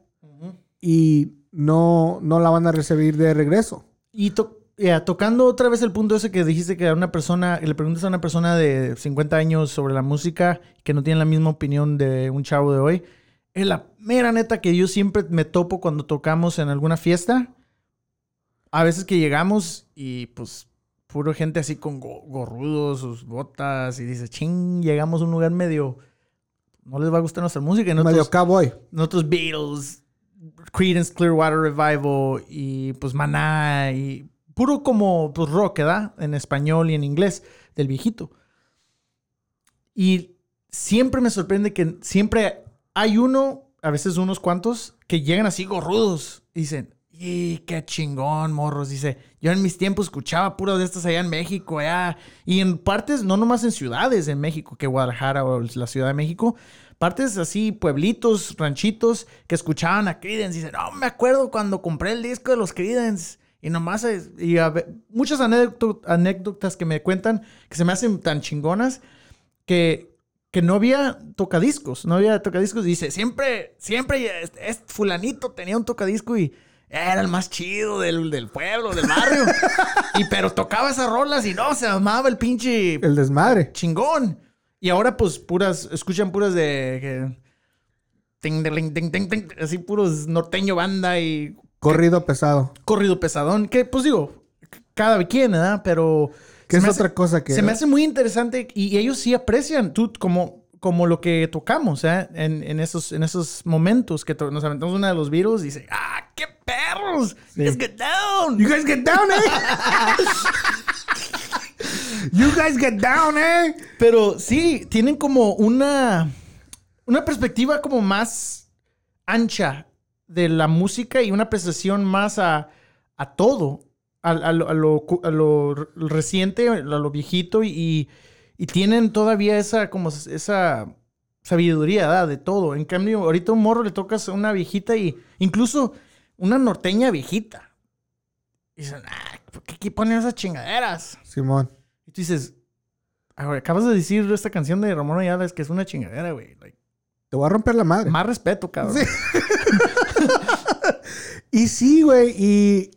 y no, no la van a recibir de regreso. Y tocando otra vez el punto ese que dijiste que a una persona, le preguntas a una persona de 50 años sobre la música que no tiene la misma opinión de un chavo de hoy es la mera neta que yo siempre me topo cuando tocamos en alguna fiesta. A veces que llegamos y pues puro gente así con gorrudos, sus botas y dice, ching, llegamos a un lugar medio... No les va a gustar nuestra música. Nosotros, medio cowboy. Nosotros Beatles, Creedence Clearwater Revival y pues Maná y puro como pues rock, ¿verdad? En español y en inglés del viejito. Y siempre me sorprende que siempre hay uno, a veces unos cuantos, que llegan así gorrudos y dicen, y qué chingón, morros. Dice, yo en mis tiempos escuchaba puras de estas allá en México, allá. Y en partes, no nomás en ciudades en México, que Guadalajara o la Ciudad de México, partes así, pueblitos, ranchitos, que escuchaban a Creedence. Dicen, no, me acuerdo cuando compré el disco de los Creedence. Y nomás, y muchas anécdotas que me cuentan que se me hacen tan chingonas que que no había tocadiscos, no había tocadiscos. Dice, siempre, siempre, es, fulanito tenía un tocadisco y era el más chido del, del pueblo, del barrio. y pero tocaba esas rolas y no, se amaba el pinche... El desmadre. Chingón. Y ahora pues puras, escuchan puras de... Que, así puros norteño banda y... Corrido pesado. Corrido pesadón. Que pues digo, cada quien, ¿verdad? Pero que es otra cosa que... Se me hace muy interesante y, ellos sí aprecian tú como, como lo que tocamos ¿eh? en, en, esos, en esos momentos que nos aventamos una de los virus y dice, ¡ah, qué perros! You guys get down. You guys get down, eh. you guys get down, eh. Pero sí, tienen como una, una perspectiva como más ancha de la música y una apreciación más a, a todo a, lo, reciente, a lo viejito y, tienen todavía esa, como esa sabiduría de todo. En cambio, ahorita un morro le tocas a una viejita y incluso una norteña viejita. Y dicen, ah, ¿por qué ponen esas chingaderas? Simón. Y tú dices, acabas de decir esta canción de Ramón Ayala es que es una chingadera, güey. Te voy a romper la madre. Más respeto, cabrón. y sí, güey. Y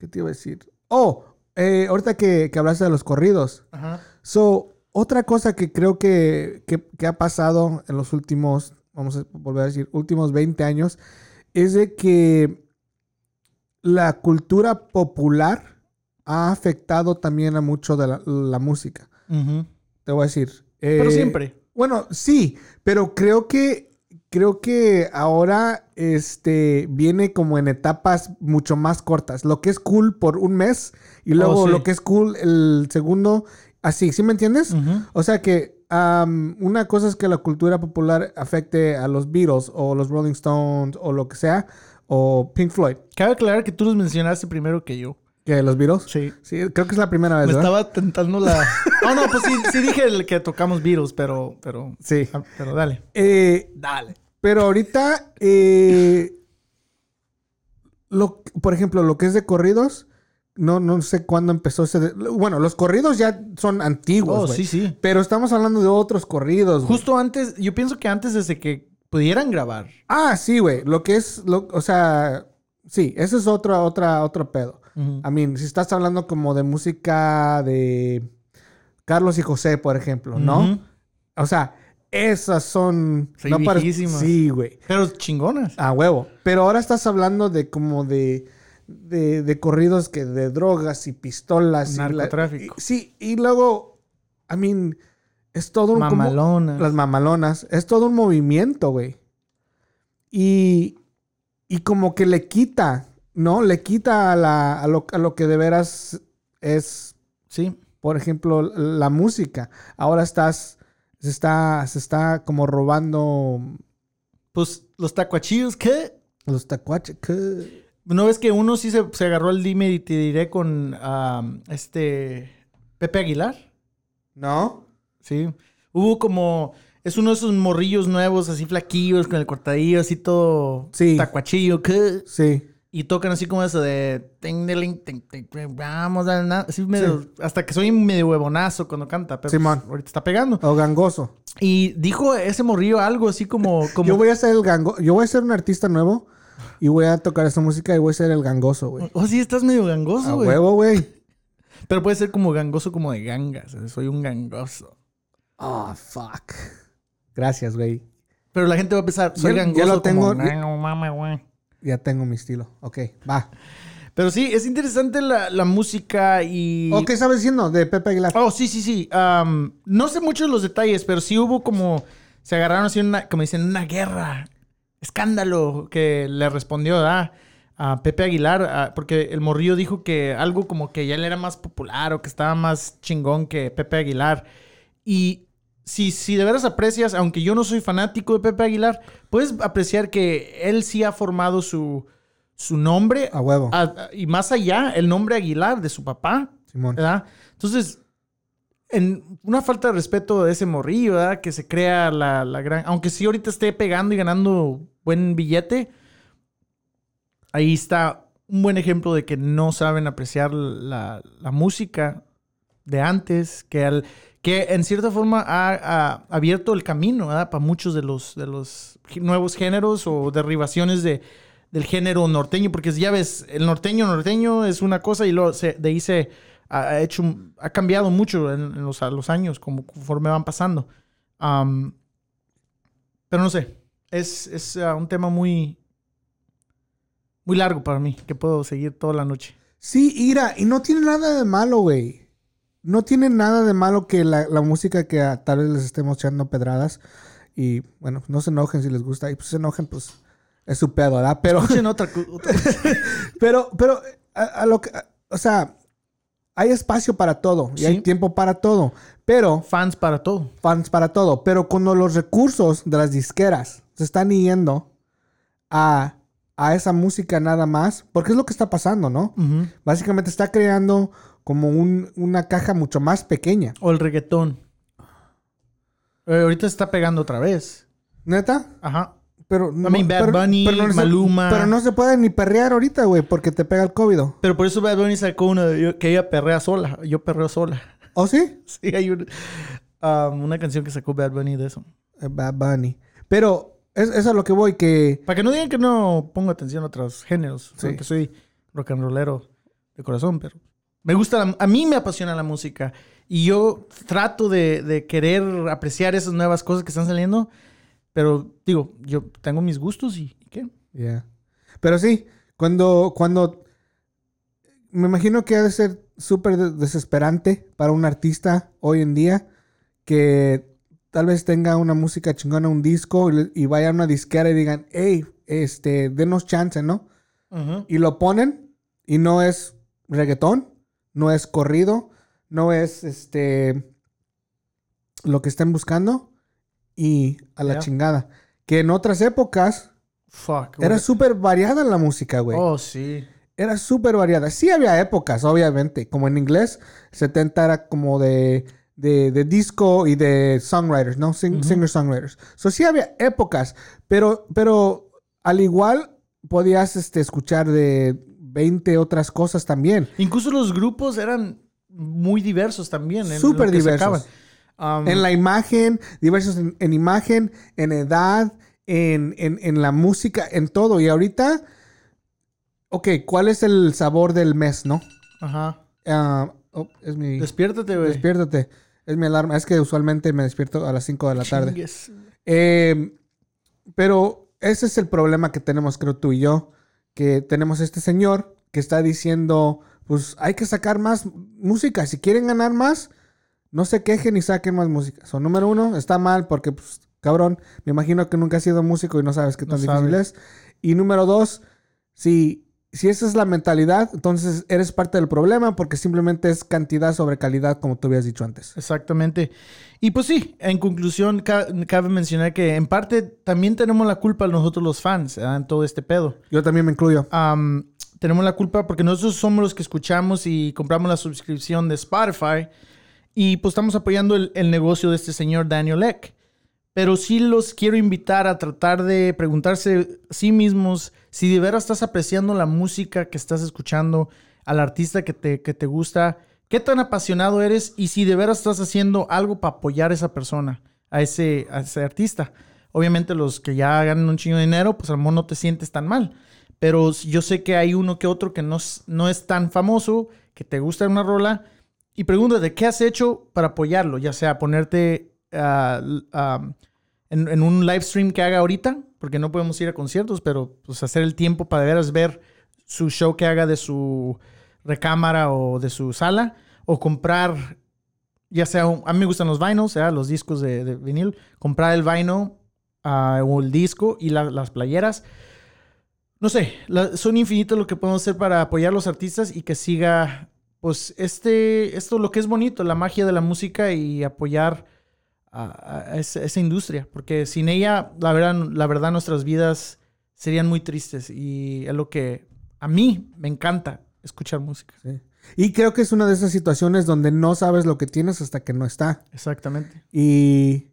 ¿Qué te iba a decir? Oh, eh, ahorita que, que, hablaste de los corridos. Ajá. So, otra cosa que creo que, que, ha pasado en los últimos, vamos a volver a decir, últimos 20 años, es de que la cultura popular ha afectado también a mucho de la, música. Te voy a decir. pero eh, siempre. Bueno, sí, pero creo que creo que ahora este viene como en etapas mucho más cortas. Lo que es cool por un mes y luego oh, lo que es cool el segundo, así, ¿sí me entiendes? O sea que una cosa es que la cultura popular afecte a los Beatles o los Rolling Stones o lo que sea, o Pink Floyd. Cabe aclarar que tú los mencionaste primero que yo. ¿Que los Beatles? Sí. Sí, creo que es la primera vez. Me estaba tentando la. No, no, pues sí, sí dije el que tocamos Beatles, pero. pero sí. Ah, pero dale. Eh, dale. Pero ahorita. Eh, lo, por ejemplo, lo que es de corridos no, no sé cuándo empezó ese. Bueno, los corridos ya son antiguos. Oh, sí, sí. Pero estamos hablando de otros corridos. Justo antes, yo pienso que antes desde que pudieran grabar. Ah, sí, güey. Lo que es, lo, o sea, sí, ese es otro, otra, otro pedo. A mí, si estás hablando como de música de Carlos y José, por ejemplo, ¿no? O sea, esas son. Sí, no Sí, güey. Pero chingonas. A huevo. Pero ahora estás hablando de como de de, corridos que de drogas y pistolas. Narcotráfico. Y sí, y luego, I mean, es todo un... Mamalonas. las mamalonas. Es todo un movimiento, güey. Y, y como que le quita, ¿no? Le quita a, la, a, lo, a lo que de veras es... Sí. Por ejemplo, la música. Ahora estás... Se está, se está como robando... Pues los tacuachillos, ¿qué? Los tacuaches, ¿qué? ¿No ves que uno sí se, agarró el dime y te diré con este Pepe Aguilar? ¿No? Sí. Hubo como. Es uno de esos morrillos nuevos, así flaquillos, con el cortadillo, así todo. Sí. Tacuachillo, ¿qué? Sí. Y tocan así como eso de. Vamos a nada. Así medio. Hasta que soy medio huevonazo cuando canta. Pero Simón. ahorita está pegando. O gangoso. Y dijo ese morrillo algo así como. como... Yo voy a ser el gango. Yo voy a ser un artista nuevo y voy a tocar esta música y voy a ser el gangoso, güey. Oh, sí, estás medio gangoso, güey. A huevo, güey. Pero puede ser como gangoso como de gangas. Soy un gangoso. Oh, fuck. Gracias, güey. Pero la gente va a pensar, soy gangoso ya lo tengo, como... güey. Ya tengo mi estilo. Ok, va. Pero sí, es interesante la, música y... ¿O qué sabes diciendo de Pepe Aguilar? Oh, sí, sí, sí. no sé mucho de los detalles, pero sí hubo como... Se agarraron así una, como dicen, una guerra escándalo que le respondió a Pepe Aguilar, porque el morrillo dijo que algo como que ya le era más popular o que estaba más chingón que Pepe Aguilar. Y si, si de veras aprecias, aunque yo no soy fanático de Pepe Aguilar, puedes apreciar que él sí ha formado su, su nombre. A huevo. y más allá, el nombre Aguilar de su papá. Simón. ¿verdad? Entonces, en una falta de respeto de ese morrillo, ¿verdad? Que se crea la, la, gran... Aunque sí ahorita esté pegando y ganando buen billete, ahí está un buen ejemplo de que no saben apreciar la, la música de antes, que, al, que en cierta forma ha, abierto el camino para muchos de los, de los nuevos géneros o derribaciones de, del género norteño, porque ya ves, el norteño norteño es una cosa y luego se, de ahí se ha hecho, ha cambiado mucho en, los, los, años, como conforme van pasando. pero no sé, es, es uh, un tema muy, muy largo para mí, que puedo seguir toda la noche. Sí, Ira, y no tiene nada de malo, güey. No tiene nada de malo que la, música que tal vez les estemos echando pedradas. Y bueno, no se enojen si les gusta. Y pues se enojen, pues es su pedo, ¿verdad? Pero. otra, pero, pero, a, lo que. o sea, hay espacio para todo y hay tiempo para todo. Pero. Fans para todo. Fans para todo. Pero cuando los recursos de las disqueras se están yendo a, a esa música nada más, porque es lo que está pasando, ¿no? Básicamente está creando como un, una caja mucho más pequeña. O el reggaetón. Eh, ahorita se está pegando otra vez. ¿Neta? Ajá. Pero, no, Bad Bunny, no Maluma. pero no se puede ni perrear ahorita, güey, porque te pega el COVID. Pero por eso Bad Bunny sacó una que ella perrea sola. Yo perreo sola. ¿Oh, sí? Sí, hay um, una canción que sacó Bad Bunny de eso. Eh, Bad Bunny. Pero es, es, a lo que voy, que... Para que no digan que no pongo atención a otros géneros. Sí. Que soy rock and rollero de corazón, pero... Me gusta, a mí me apasiona la música. Y yo trato de, de querer apreciar esas nuevas cosas que están saliendo pero digo, yo tengo mis gustos y, ¿qué? Ya. Pero sí, cuando, cuando... Me imagino que ha de ser súper desesperante para un artista hoy en día que tal vez tenga una música chingona, un disco y, vaya a una disquera y digan, hey, este, denos chance, ¿no? Y lo ponen y no es reggaetón, no es corrido, no es este lo que estén buscando y a la chingada. Que en otras épocas era súper variada la música, güey. Oh, sí. Era súper variada. Sí había épocas, obviamente. Como en inglés, 70 era como de, de, disco y de songwriters, ¿no? Singer-songwriters. So, sí había épocas, pero, pero al igual podías este, escuchar de 20 otras cosas también. Incluso los grupos eran muy diversos también. Súper diversos. Um, en la imagen, diversos en, imagen, en edad, en, en, la música, en todo. Y ahorita, ok, ¿cuál es el sabor del mes, no? Ajá. Oh, es mi... Despiértate, güey. Despiértate. Es mi alarma. Es que usualmente me despierto a las 5 de la tarde. Eh, pero ese es el problema que tenemos, creo tú y yo. Que tenemos este señor que está diciendo, pues hay que sacar más música. Si quieren ganar más, no se quejen y saquen más música. So, número uno, está mal porque, pues, cabrón, me imagino que nunca has sido músico y no sabes qué tan difícil es. Y número dos, si, si esa es la mentalidad, entonces eres parte del problema porque simplemente es cantidad sobre calidad, como tú habías dicho antes. Exactamente. Y pues sí, en conclusión, cabe mencionar que en parte también tenemos la culpa nosotros los fans en todo este pedo. Yo también me incluyo. tenemos la culpa porque nosotros somos los que escuchamos y compramos la suscripción de Spotify y pues estamos apoyando el, negocio de este señor Daniel Eck. Pero sí los quiero invitar a tratar de preguntarse a sí mismos si de veras estás apreciando la música que estás escuchando, al artista que te, que te gusta, qué tan apasionado eres y si de veras estás haciendo algo para apoyar a esa persona, a ese, a ese artista. Obviamente los que ya ganan un chingo de dinero, pues a lo mejor no te sientes tan mal. Pero yo sé que hay uno que otro que no, no es tan famoso, que te gusta una rola y pregúntate, ¿qué has hecho para apoyarlo? Ya sea ponerte ah, en, un live stream que haga ahorita, porque no podemos ir a conciertos, pero pues hacer el tiempo para de veras ver su show que haga de su recámara o de su sala, o comprar, ya sea, a mí me gustan los vinyls, sea, los discos de, vinil, comprar el vinyl ah, o el disco y las playeras. No sé, son infinitos lo que podemos hacer para apoyar a los artistas y que siga pues este, esto lo que es bonito, la magia de la música y apoyar a, esa, industria, porque sin ella, la verdad, la verdad, nuestras vidas serían muy tristes y es lo que a mí me encanta escuchar música. Y creo que es una de esas situaciones donde no sabes lo que tienes hasta que no está. Exactamente. Y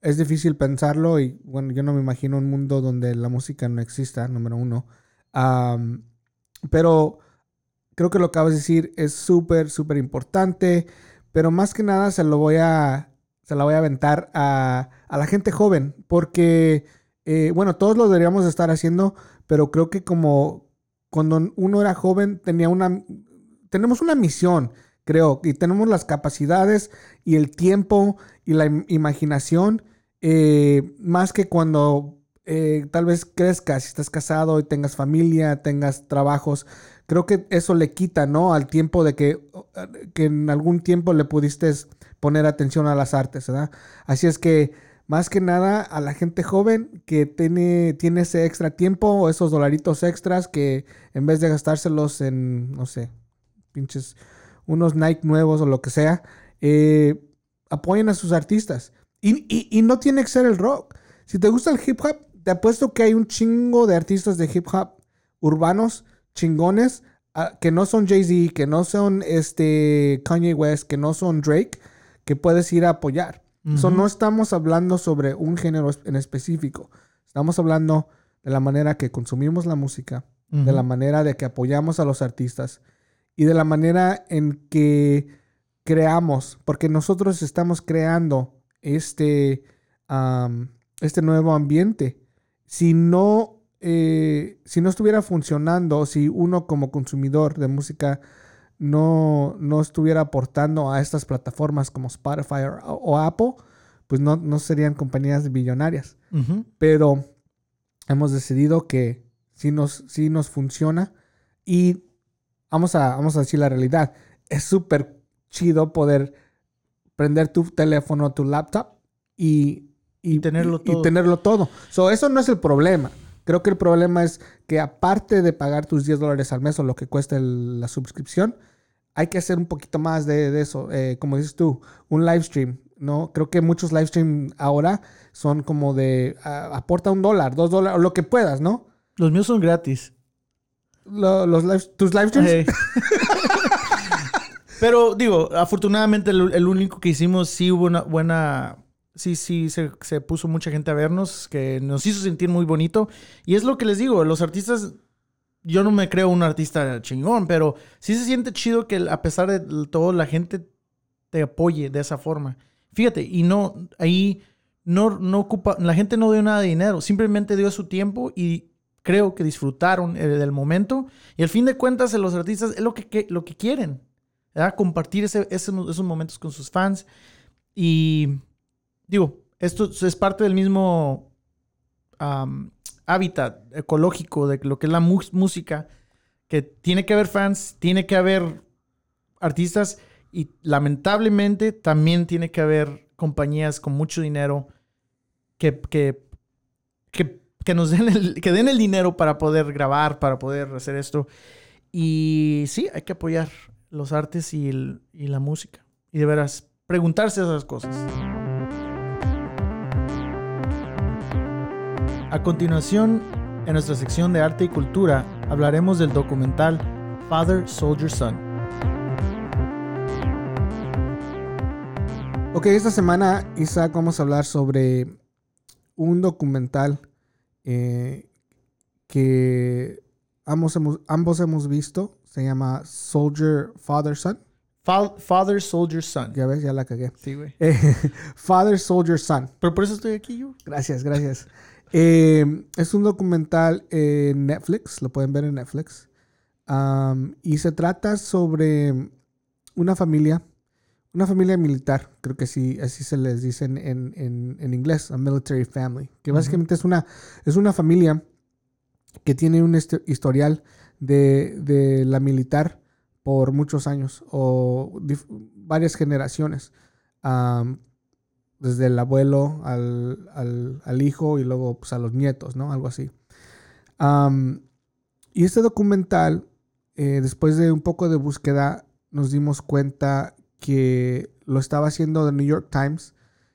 es difícil pensarlo y bueno, yo no me imagino un mundo donde la música no exista, número uno. pero creo que lo que acabas de decir es súper, súper importante, pero más que nada se lo voy a, se la voy a aventar a, a la gente joven, porque, eh, bueno, todos lo deberíamos estar haciendo, pero creo que como cuando uno era joven tenía una, tenemos una misión, creo, y tenemos las capacidades y el tiempo y la imaginación, eh, más que cuando eh, tal vez crezcas, si estás casado y tengas familia, tengas trabajos, creo que eso le quita, ¿no? Al tiempo de que, que en algún tiempo le pudiste poner atención a las artes, ¿verdad? Así es que, más que nada, a la gente joven que tiene, tiene ese extra tiempo o esos dolaritos extras que en vez de gastárselos en, no sé, pinches, unos Nike nuevos o lo que sea, eh, apoyen a sus artistas. Y, y no tiene que ser el rock. Si te gusta el hip hop, te apuesto que hay un chingo de artistas de hip hop urbanos chingones ah, que no son Jay-Z, que no son este Kanye West, que no son Drake, que puedes ir a apoyar. no estamos hablando sobre un género en específico. Estamos hablando de la manera que consumimos la música, de la manera de que apoyamos a los artistas y de la manera en que creamos, porque nosotros estamos creando este, este nuevo ambiente. Si no eh, si no estuviera funcionando, si uno como consumidor de música no, no estuviera aportando a estas plataformas como Spotify o, Apple, pues no, no, serían compañías billonarias. Pero hemos decidido que sí nos, sí nos funciona y vamos a, vamos a decir la realidad. Es súper chido poder prender tu teléfono, tu laptop y, y, tenerlo todo. Y tenerlo todo. So, eso no es el problema. Creo que el problema es que aparte de pagar tus 10 dólares al mes o lo que cuesta la suscripción, hay que hacer un poquito más de, eso. Eh, como dices tú, un live stream, ¿no? Creo que muchos live stream ahora son como de aporta un dólar, dos dólares, o lo que puedas, ¿no? Los míos son gratis. los ¿Tus live streams? Pero digo, afortunadamente el, único que hicimos sí hubo una buena... Sí, sí, se, se, puso mucha gente a vernos, que nos hizo sentir muy bonito. Y es lo que les digo, los artistas yo no me creo un artista chingón, pero sí se siente chido que a pesar de todo la gente te apoye de esa forma. Fíjate, y no, ahí no, no ocupa, la gente no dio nada de dinero, simplemente dio su tiempo y creo que disfrutaron eh, del momento. Y al fin de cuentas, los artistas es lo que, lo que quieren, ¿verdad? compartir ese, esos momentos con sus fans. Y digo, esto es parte del mismo hábitat ecológico de lo que es la música, que tiene que haber fans, tiene que haber artistas y lamentablemente también tiene que haber compañías con mucho dinero que, que, que, nos den el, que den el dinero para poder grabar, para poder hacer esto. Y sí, hay que apoyar los artes y, y la música. Y de veras, preguntarse esas cosas. A continuación, en nuestra sección de arte y cultura, hablaremos del documental Father Soldier Son. Ok, esta semana, Isaac, vamos a hablar sobre un documental eh, que ambos hemos, ambos hemos visto. Se llama Soldier Father Son. Father Soldier Son. Ya ves, ya la cagué. Sí, güey. Father Soldier Son. Pero por eso estoy aquí yo. Gracias, gracias. Eh, es un documental en Netflix, lo pueden ver en Netflix. y se trata sobre una familia, una familia militar, creo que sí, así se les dice en, en, inglés, a military family, que básicamente es, una, es una familia que tiene un historial de, de la militar por muchos años o varias generaciones desde el abuelo al, hijo y luego pues, a los nietos, ¿no? Algo así. y este documental, eh, después de un poco de búsqueda, nos dimos cuenta que lo estaba haciendo The New York Times,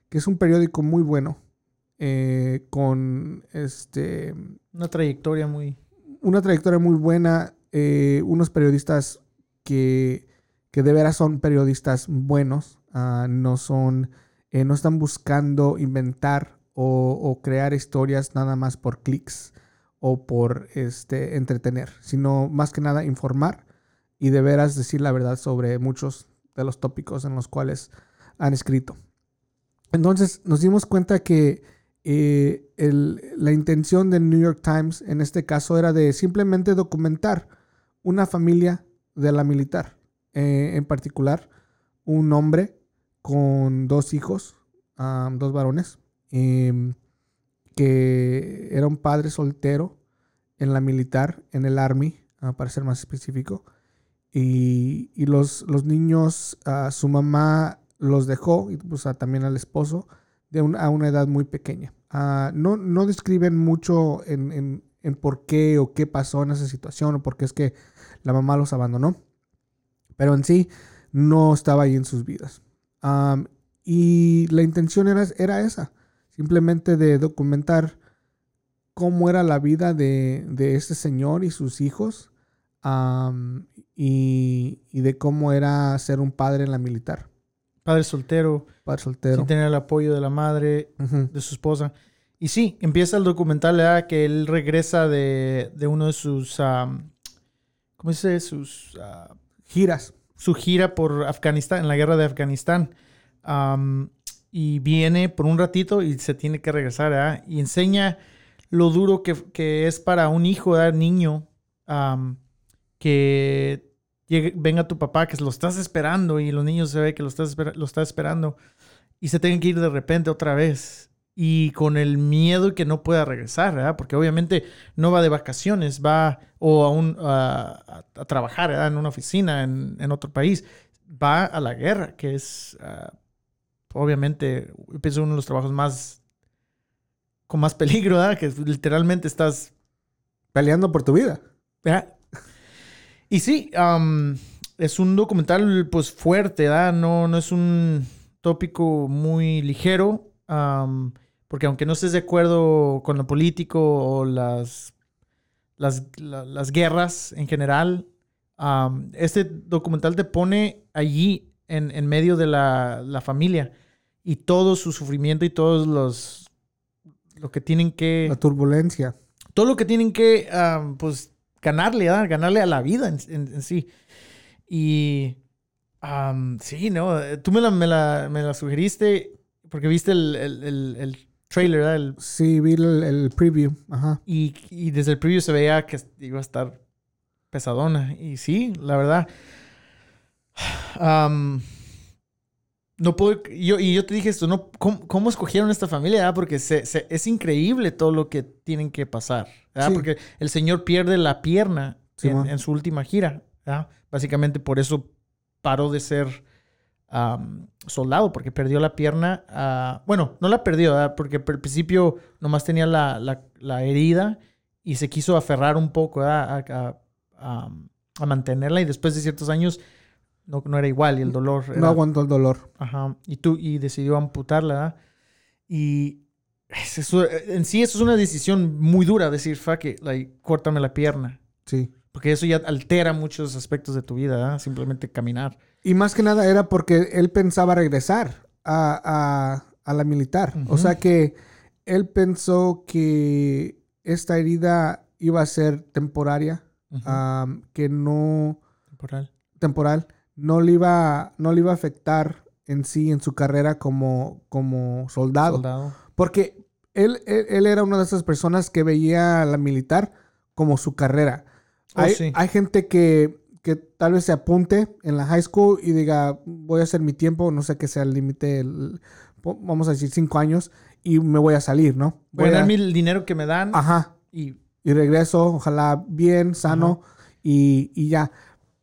que es un periódico muy bueno, eh, con este... Una trayectoria muy... Una trayectoria muy buena, eh, unos periodistas que, que de veras son periodistas buenos, ah, no son eh, no están buscando inventar o, crear historias nada más por clics o por este, entretener, sino más que nada informar y de veras decir la verdad sobre muchos de los tópicos en los cuales han escrito. Entonces nos dimos cuenta que eh, la intención del New York Times en este caso era de simplemente documentar una familia de la militar, eh, en particular un hombre con dos hijos, dos varones, em, que era un padre soltero en la militar, en el Army, ah, para ser más específico. Y, los, niños, uh, su mamá los dejó, y pues, también al esposo, de a una edad muy pequeña. Ah, no, no describen mucho en, en, por qué o qué pasó en esa situación o por qué es que la mamá los abandonó. Pero en sí, no estaba ahí en sus vidas y la intención era, era, esa, simplemente de documentar cómo era la vida de, de este señor y sus hijos y, y, de cómo era ser un padre en la militar. Padre soltero. Padre soltero. Sin tener el apoyo de la madre, de su esposa. Y sí, empieza el documental, ¿verdad? Que él regresa de, de uno de sus, ¿cómo dice? Sus ah, giras su gira por Afganistán, en la guerra de Afganistán. y viene por un ratito y se tiene que regresar, Y enseña lo duro que, es para un hijo, ¿verdad? niño, que venga tu papá, que lo estás esperando y los niños se ve que lo estás, lo estás esperando y se tienen que ir de repente otra vez y con el miedo que no pueda regresar, ¿verdad? Porque obviamente no va de vacaciones, va o a, un, a, trabajar en una oficina en, otro país, va a la guerra, que es ah, obviamente, pienso uno de los trabajos más con más peligro, ¿verdad? Que literalmente estás peleando por tu vida. ¿verdad? Y sí, es un documental pues fuerte, ¿verdad? No, no es un tópico muy ligero, porque aunque no estés de acuerdo con lo político o las, las, las guerras en general, este documental te pone allí en, en medio de la, la, familia y todo su sufrimiento y todos los lo que tienen que la turbulencia. Todo lo que tienen que pues ganarle ganarle a la vida en, en sí. Y sí, no, tú me la, me la, me la sugeriste porque viste el, el, el, trailer, ¿verdad? sí, vi el, preview, ajá. Y, y, desde el preview se veía que iba a estar pesadona. Y sí, la verdad. no puedo, yo, y yo te dije esto, ¿no? ¿Cómo, cómo escogieron esta familia? Porque se, se, es increíble todo lo que tienen que pasar. Porque el señor pierde la pierna en, en, su última gira. Básicamente por eso paró de ser soldado, porque perdió la pierna. Ah, bueno, no la perdió, porque al principio nomás tenía la, la, herida y se quiso aferrar un poco a, a, mantenerla y después de ciertos años no, no era igual y el dolor... no aguantó el dolor. Ajá. Y, tú, y decidió amputarla. Y en sí eso es una decisión muy dura, decir, fuck it, like, córtame la pierna. Sí. Porque eso ya altera muchos aspectos de tu vida, simplemente caminar. Y más que nada era porque él pensaba regresar a, la militar. O sea que él pensó que esta herida iba a ser temporaria, que no... Temporal. Temporal. No le iba, no le iba a afectar en sí, en su carrera como, como soldado. soldado. Porque él, él, era una de esas personas que veía la militar como su carrera. Oh, hay, gente que, tal vez se apunte en la high school y diga, voy a hacer mi tiempo, no sé qué sea el límite, vamos a decir cinco años, y me voy a salir, ¿no? Voy, a dar el dinero que me dan. Ajá. Y, regreso, ojalá bien, sano, y, ya.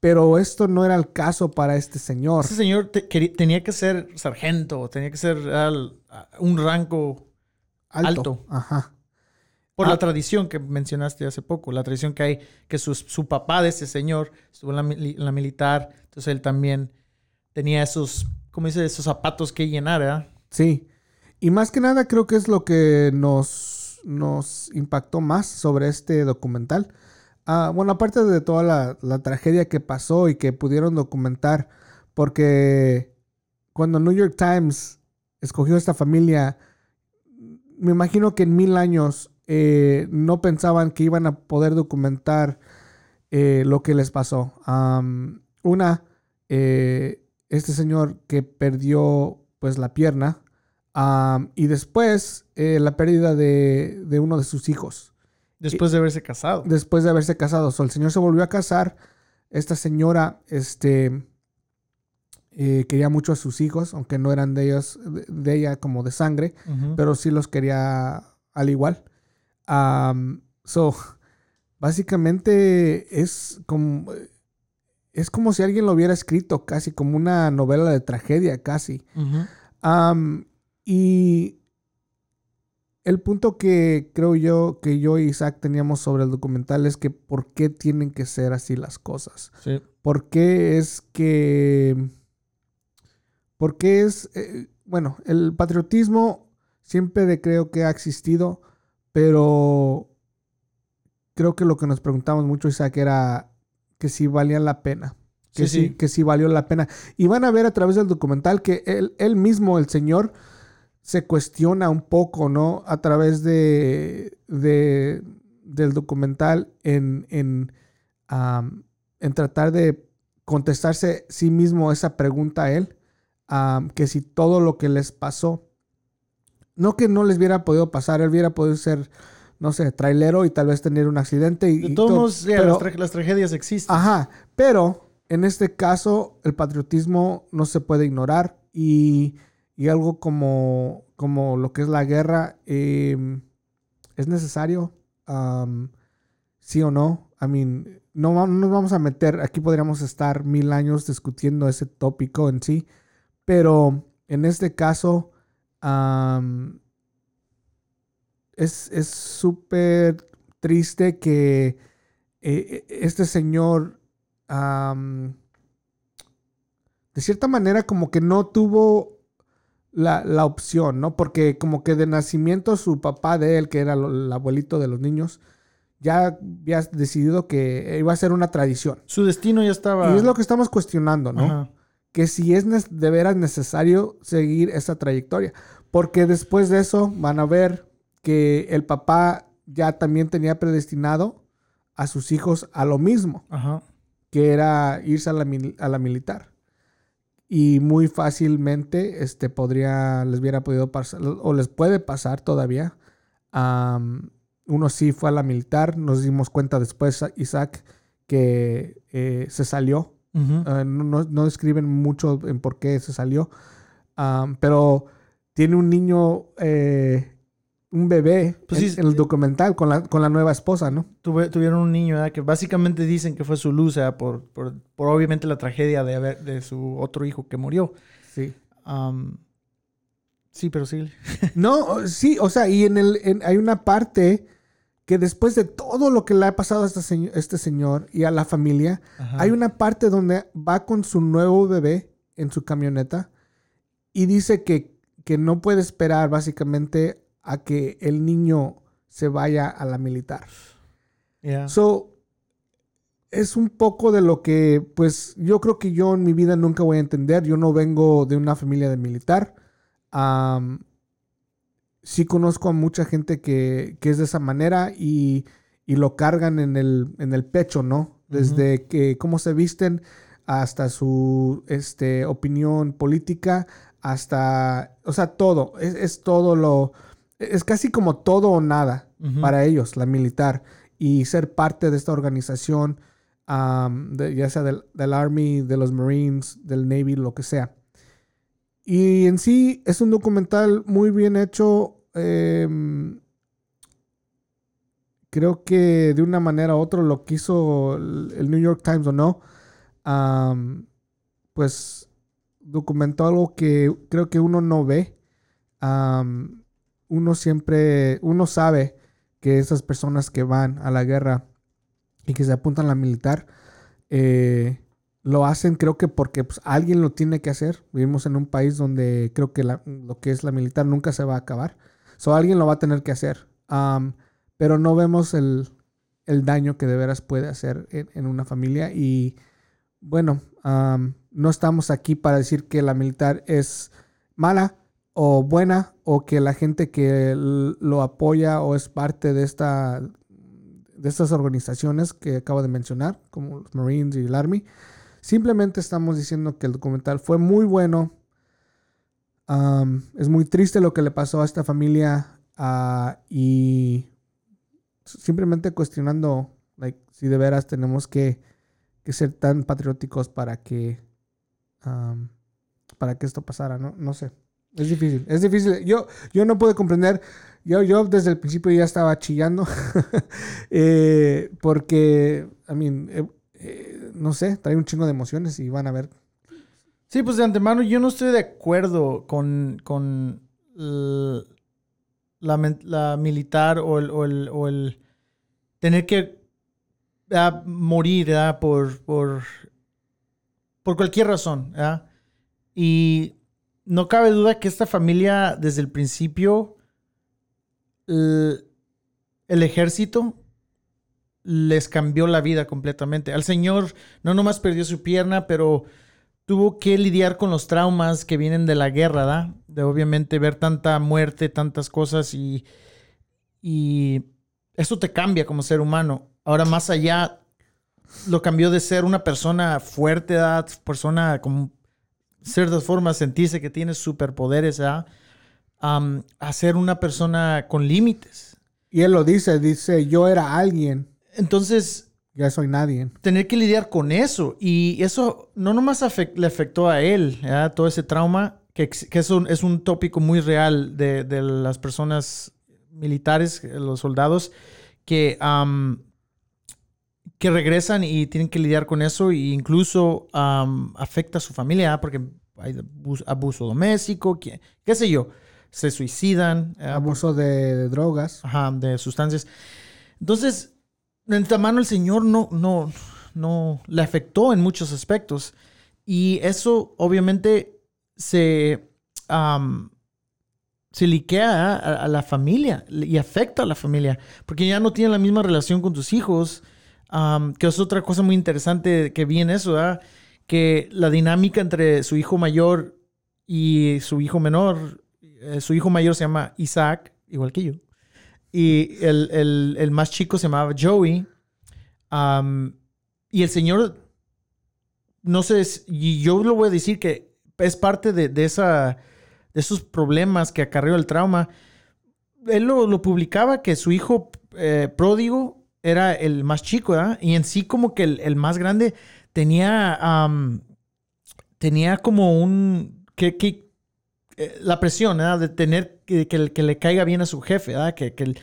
Pero esto no era el caso para este señor. Este señor tenía que ser sargento, tenía que ser un rango alto. alto. Ajá. Por la ah. tradición que mencionaste hace poco, la tradición que hay, que su, su papá de ese señor estuvo en la, militar, entonces él también tenía esos, ¿cómo dice? Esos zapatos que llenar, ¿verdad? Sí. Y más que nada creo que es lo que nos, nos impactó más sobre este documental. Ah, bueno, aparte de toda la, la, tragedia que pasó y que pudieron documentar, porque cuando New York Times escogió esta familia, me imagino que en mil años eh, no pensaban que iban a poder documentar eh, lo que les pasó. una, eh, este señor que perdió pues la pierna y después la pérdida de, uno de sus hijos. Después de haberse casado. Después de haberse casado. el señor se volvió a casar. Esta señora, este, quería mucho a sus hijos, aunque no eran de ellos, de, ella como de sangre, pero sí los quería al igual. Um, so, básicamente es como, es como si alguien lo hubiera escrito, casi como una novela de tragedia, casi. y el punto que creo yo que yo y Isaac teníamos sobre el documental es que por qué tienen que ser así las cosas. Sí. ¿Por qué es que... ¿Por qué es... Eh, bueno, el patriotismo siempre creo que ha existido, pero creo que lo que nos preguntamos mucho, Isaac, era que si valía la pena. Que sí, que sí valió la pena. Y van a ver a través del documental que él, él mismo, el señor, se cuestiona un poco, ¿no? A través de, de del documental en, en, en, tratar de contestarse sí mismo esa pregunta a él, que si todo lo que les pasó no que no les hubiera podido pasar, él hubiera podido ser, no sé, trailero y tal vez tener un accidente. Y, de todos modos, las, tragedias existen. Ajá, pero en este caso el patriotismo no se puede ignorar y, algo como, como lo que es la guerra em, es necesario, sí o no. I mean, no, no nos vamos a meter, aquí podríamos estar mil años discutiendo ese tópico en sí, pero en este caso es súper triste que eh, este señor de cierta manera como que no tuvo la, la, opción, ¿no? Porque como que de nacimiento su papá de él, que era el abuelito de los niños, ya había decidido que iba a ser una tradición. Su destino ya estaba... Y es lo que estamos cuestionando, ¿no? Que si es de veras necesario seguir esa trayectoria. Porque después de eso van a ver que el papá ya también tenía predestinado a sus hijos a lo mismo, que era irse a la, a la, militar. Y muy fácilmente este, podría, les hubiera podido pasar, o les puede pasar todavía. uno sí fue a la militar, nos dimos cuenta después, Isaac, que eh, se salió. Eh, no, no, describen mucho en por qué se salió, pero tiene un niño eh, un bebé pues en, el documental con la, con la nueva esposa, ¿no? tuvieron un niño. Que básicamente dicen que fue su luz. Por, por, por obviamente la tragedia de, haber, de su otro hijo que murió. Sí. sí, pero sí. no, sí, o sea, y en el, hay una parte que después de todo lo que le ha pasado a este, este señor y a la familia, hay una parte donde va con su nuevo bebé en su camioneta y dice que, que no puede esperar básicamente a que el niño se vaya a la militar. So, es un poco de lo que, pues, yo creo que yo en mi vida nunca voy a entender. Yo no vengo de una familia de militar. Sí conozco a mucha gente que, es de esa manera y, lo cargan en el, en el pecho, ¿no? Desde que cómo se visten hasta su este, opinión política, hasta, o sea, todo, es todo lo, es casi como todo o nada para ellos, la militar, y ser parte de esta organización, ya sea del, Army, de los Marines, del Navy, lo que sea. Y en sí es un documental muy bien hecho. Em, creo que de una manera u otra lo quiso el, New York Times o no. pues documentó algo que creo que uno no ve uno siempre, uno sabe que esas personas que van a la guerra y que se apuntan a la militar, eh, lo hacen creo que porque pues, alguien lo tiene que hacer. Vivimos en un país donde creo que lo que es la militar nunca se va a acabar. So, alguien lo va a tener que hacer. pero no vemos el, daño que de veras puede hacer en, una familia. Y bueno, no estamos aquí para decir que la militar es mala o buena o que la gente que lo apoya o es parte de esta de estas organizaciones que acabo de mencionar, como los Marines y el Army, simplemente estamos diciendo que el documental fue muy bueno. es muy triste lo que le pasó a esta familia ah, y simplemente cuestionando si de veras tenemos que, ser tan patrióticos para que para que esto pasara, ¿no? No sé. Es difícil, es difícil. Yo, yo no puedo comprender. Yo, yo desde el principio ya estaba chillando. Eh, porque, I mean, eh, no sé, trae un chingo de emociones y van a ver. Sí, pues de antemano yo no estoy de acuerdo con, con la, militar o el, tener que morir por, por, por cualquier razón. Y no cabe duda que esta familia, desde el principio, el, ejército les cambió la vida completamente. Al señor no nomás perdió su pierna, pero tuvo que lidiar con los traumas que vienen de la guerra, ¿da? De obviamente ver tanta muerte, tantas cosas y, y eso te cambia como ser humano. Ahora más allá, lo cambió de ser una persona fuerte, ¿da? persona como ciertas formas sentirse que tienes superpoderes a ser una persona con límites. Y él lo dice, dice, yo era alguien. Entonces... Ya soy nadie. Tener que lidiar con eso. Y eso no nomás le afectó a él, todo ese trauma, que, que es, un, es, un, tópico muy real de, de, las personas militares, los soldados, que que regresan y tienen que lidiar con eso e incluso afecta a su familia porque hay abuso, doméstico, qué, qué, sé yo, se suicidan. Abuso de, drogas. Ajá, de sustancias. Entonces, en mano el Señor no, no, no le afectó en muchos aspectos. Y eso obviamente se, se liquea a, la familia y afecta a la familia, porque ya no tiene la misma relación con tus hijos, que es otra cosa muy interesante que vi en eso, que la dinámica entre su hijo mayor y su hijo menor, eh, su hijo mayor se llama Isaac, igual que yo, y el, más chico se llamaba Joey, y el Señor, no sé, y yo lo voy a decir que es parte de, esa, de esos problemas que acarreó el trauma. Él lo, publicaba que su hijo eh, pródigo era el más chico, ¿verdad? Y en sí como que el, más grande tenía, tenía como un, que, que eh, la presión, ¿verdad? De tener que, que, le caiga bien a su jefe, ¿verdad? Que, que,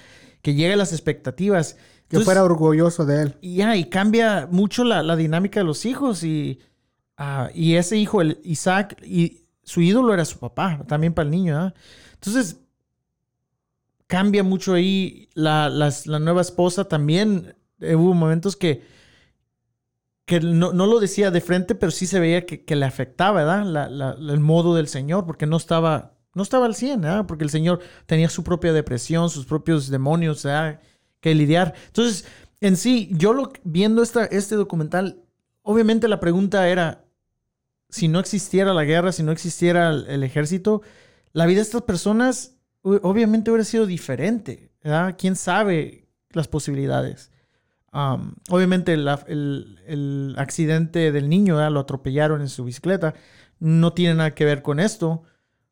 que llegue a las expectativas. Que fuera orgulloso de él. Y ya, y cambia mucho la, dinámica de los hijos. Y, ah, y ese hijo, el Isaac, y su ídolo era su papá, también para el niño. Entonces, cambia mucho ahí. La, nueva esposa también, eh, hubo momentos que, que no, lo decía de frente, pero sí se veía que, le afectaba, ¿verdad? el modo del Señor, porque no estaba, no estaba al 100, ¿verdad? Porque el Señor tenía su propia depresión, sus propios demonios, ¿verdad? que lidiar. Entonces, en sí, yo lo, viendo esta, este documental, obviamente la pregunta era, si no existiera la guerra, si no existiera el, ejército, la vida de estas personas obviamente hubiera sido diferente. ¿verdad? ¿Quién sabe las posibilidades? Obviamente el, accidente del niño, lo atropellaron en su bicicleta, no tiene nada que ver con esto,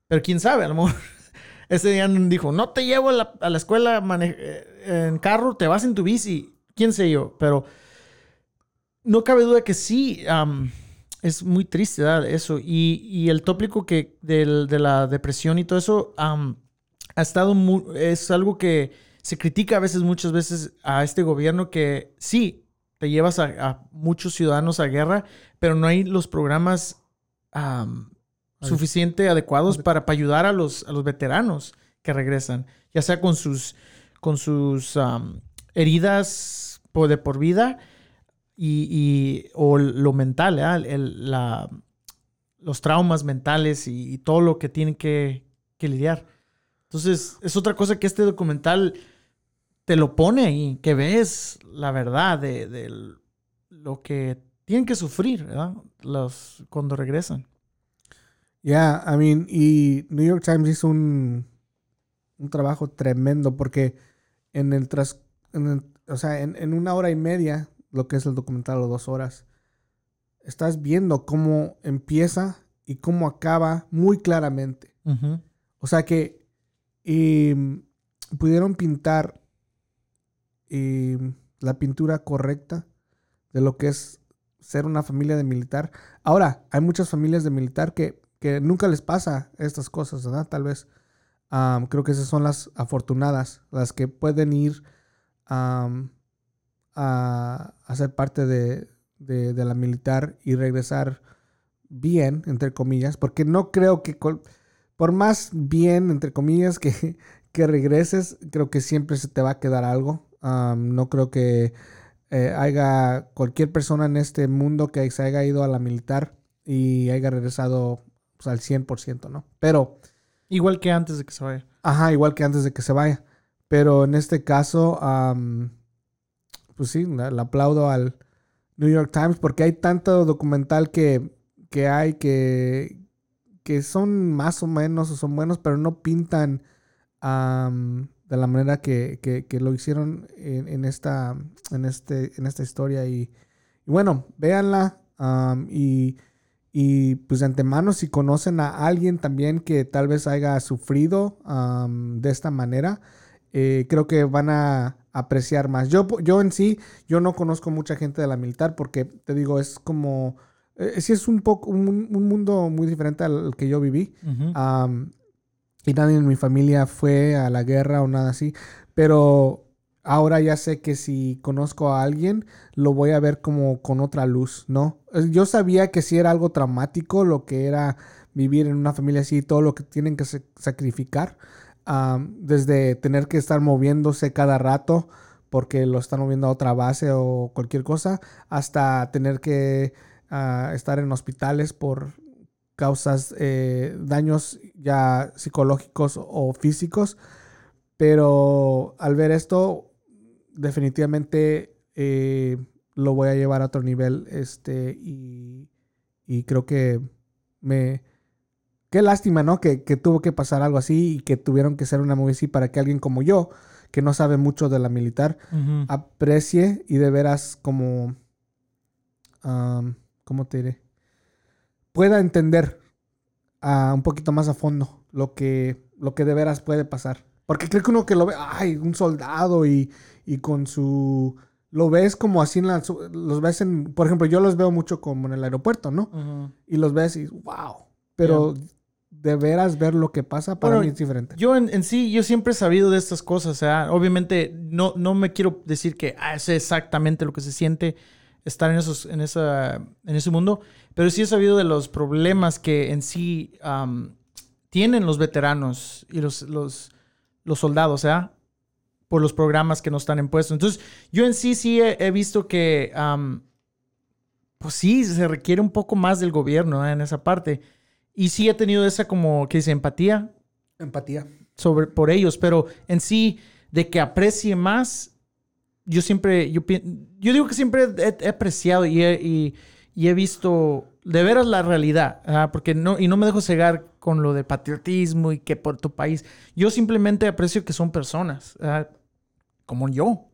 pero quién sabe, a lo ese día dijo, no te llevo a la, escuela eh, en carro, te vas en tu bici, quién sé yo, pero no cabe duda que sí, es muy triste eso. Y, el tópico que de la depresión y todo eso ha estado es algo que se critica a veces, muchas veces a este gobierno que sí, te llevas a, muchos ciudadanos a guerra, pero no hay los programas suficiente adecuados para, ayudar a los, a los veteranos que regresan, ya sea con sus, con sus heridas por, de por vida y, o lo mental, la, los traumas mentales y, todo lo que tienen que, lidiar. Entonces, es otra cosa que este documental te lo pone ahí, que ves la verdad de, lo que tienen que sufrir Los, cuando regresan. Yeah, I mean, y New York Times hizo un, un trabajo tremendo porque en el tras, o sea, en, una hora y media, lo que es el documental o dos horas, estás viendo cómo empieza y cómo acaba muy claramente. O sea que em, pudieron pintar em, la pintura correcta de lo que es ser una familia de militar. Ahora, hay muchas familias de militar que que nunca les pasa estas cosas, ¿verdad? Tal vez. creo que esas son las afortunadas, las que pueden ir a, ser parte de, la militar y regresar bien, entre comillas, porque no creo que, por más bien, entre comillas, que, que regreses, creo que siempre se te va a quedar algo. No creo que eh, haya cualquier persona en este mundo que se haya ido a la militar y haya regresado pues, al 100%, ¿no? Pero... Igual que antes de que se vaya. Ajá, igual que antes de que se vaya. Pero en este caso, pues sí, le, aplaudo al New York Times porque hay tanto documental que, que hay que, que son más o menos o son buenos, pero no pintan de la manera que, que, lo hicieron en, esta, en, este, en esta historia. Y, y bueno, véanla y y pues de antemano, si conocen a alguien también que tal vez haya sufrido de esta manera, eh, creo que van a apreciar más. Yo, yo en sí, yo no conozco mucha gente de la militar porque, te digo, es como, eh, sí es un poco, un, mundo muy diferente al que yo viví. Y nadie en mi familia fue a la guerra o nada así. Pero ahora ya sé que si conozco a alguien, lo voy a ver como con otra luz, ¿no? Yo sabía que si era algo traumático lo que era vivir en una familia así, todo lo que tienen que sacrificar, desde tener que estar moviéndose cada rato porque lo están moviendo a otra base o cualquier cosa, hasta tener que a estar en hospitales por causas, eh, daños ya psicológicos o físicos. Pero al ver esto, definitivamente eh, lo voy a llevar a otro nivel. Este, y, creo que me. Qué lástima, ¿no? Que, tuvo que pasar algo así y que tuvieron que ser una movie así para que alguien como yo, que no sabe mucho de la militar, aprecie y de veras como. ¿Cómo te diré? Pueda entender un poquito más a fondo lo que, lo que de veras puede pasar. Porque creo que uno que lo ve, ay, un soldado y, y con su lo ves como así en la, los ves en, por ejemplo, yo los veo mucho como en el aeropuerto, ¿no? Y los ves y wow, pero de veras ver lo que pasa para mí es diferente. Yo en, sí, yo siempre he sabido de estas cosas, o sea, obviamente no, no me quiero decir que ah, sé exactamente lo que se siente estar en, esos, en, esa, en ese mundo, pero sí he sabido de los problemas que en sí tienen los veteranos y los, los, los soldados, sea, por los programas que no están impuestos. Entonces, yo en sí sí he, visto que, pues sí, se requiere un poco más del gobierno ¿eh? en esa parte. Y sí he tenido esa como, que dice, empatía. Empatía. Sobre, por ellos, pero en sí, de que aprecie más, yo siempre, yo, yo digo que siempre he, apreciado y he, y, he, visto de veras la realidad, porque no, y no me dejo cegar con lo de patriotismo y que por tu país. Yo simplemente aprecio que son personas como yo.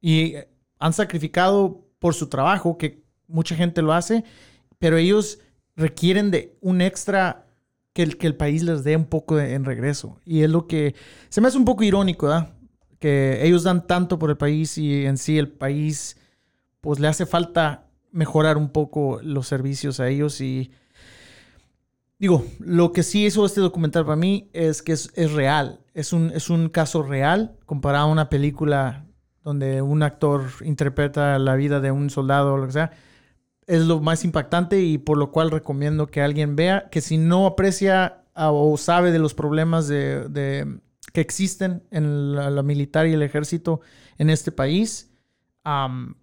Y han sacrificado por su trabajo, que mucha gente lo hace, pero ellos requieren de un extra que el, que el país les dé un poco en regreso. Y es lo que se me hace un poco irónico, ¿verdad? Que ellos dan tanto por el país y en sí el país, pues le hace falta mejorar un poco los servicios a ellos y digo, lo que sí hizo este documental para mí es que es, real es un, es un caso real comparado a una película donde un actor interpreta la vida de un soldado o lo que sea. Es lo más impactante y por lo cual recomiendo que alguien vea que si no aprecia o sabe de los problemas de, que existen en la, militar y el ejército en este país,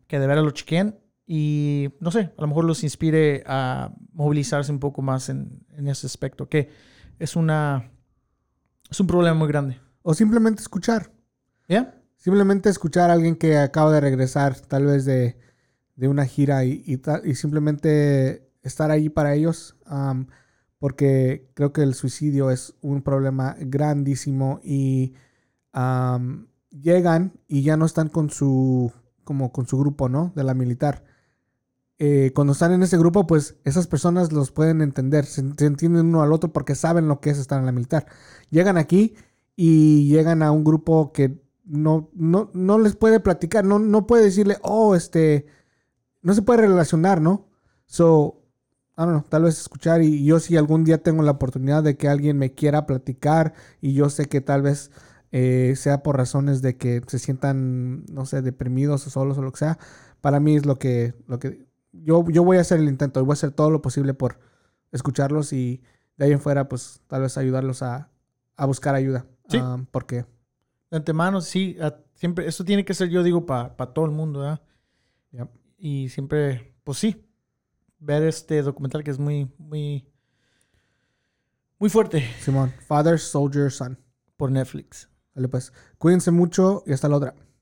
que de veras lo chequen y no sé, a lo mejor los inspire a movilizarse un poco más en, en ese aspecto, que es una es un problema muy grande. O simplemente escuchar. ¿Ya? Simplemente escuchar a alguien que acaba de regresar, tal vez de, una gira y, y, simplemente estar ahí para ellos. Porque creo que el suicidio es un problema grandísimo y llegan y ya no están con su, como con su grupo, ¿no? De la militar. Eh, cuando están en ese grupo, pues esas personas los pueden entender, se, entienden uno al otro porque saben lo que es estar en la militar. Llegan aquí y llegan a un grupo que no, no, no les puede platicar, no, no puede decirle, oh, este, no se puede relacionar, ¿no? So, I don't know, tal vez escuchar y yo si algún día tengo la oportunidad de que alguien me quiera platicar y yo sé que tal vez eh, sea por razones de que se sientan, no sé, deprimidos o solos o lo que sea, para mí es lo que, lo que yo, yo voy a hacer el intento y voy a hacer todo lo posible por escucharlos y de ahí en fuera, pues tal vez ayudarlos a, buscar ayuda. Sí. Ah, porque. De antemano, sí, siempre, eso tiene que ser, yo digo, para todo el mundo, ¿verdad? Y siempre, pues sí, ver este documental que es muy, muy, muy fuerte. Simón, Father, Soldier, Son. Por Netflix. Vale, pues, cuídense mucho y hasta la otra.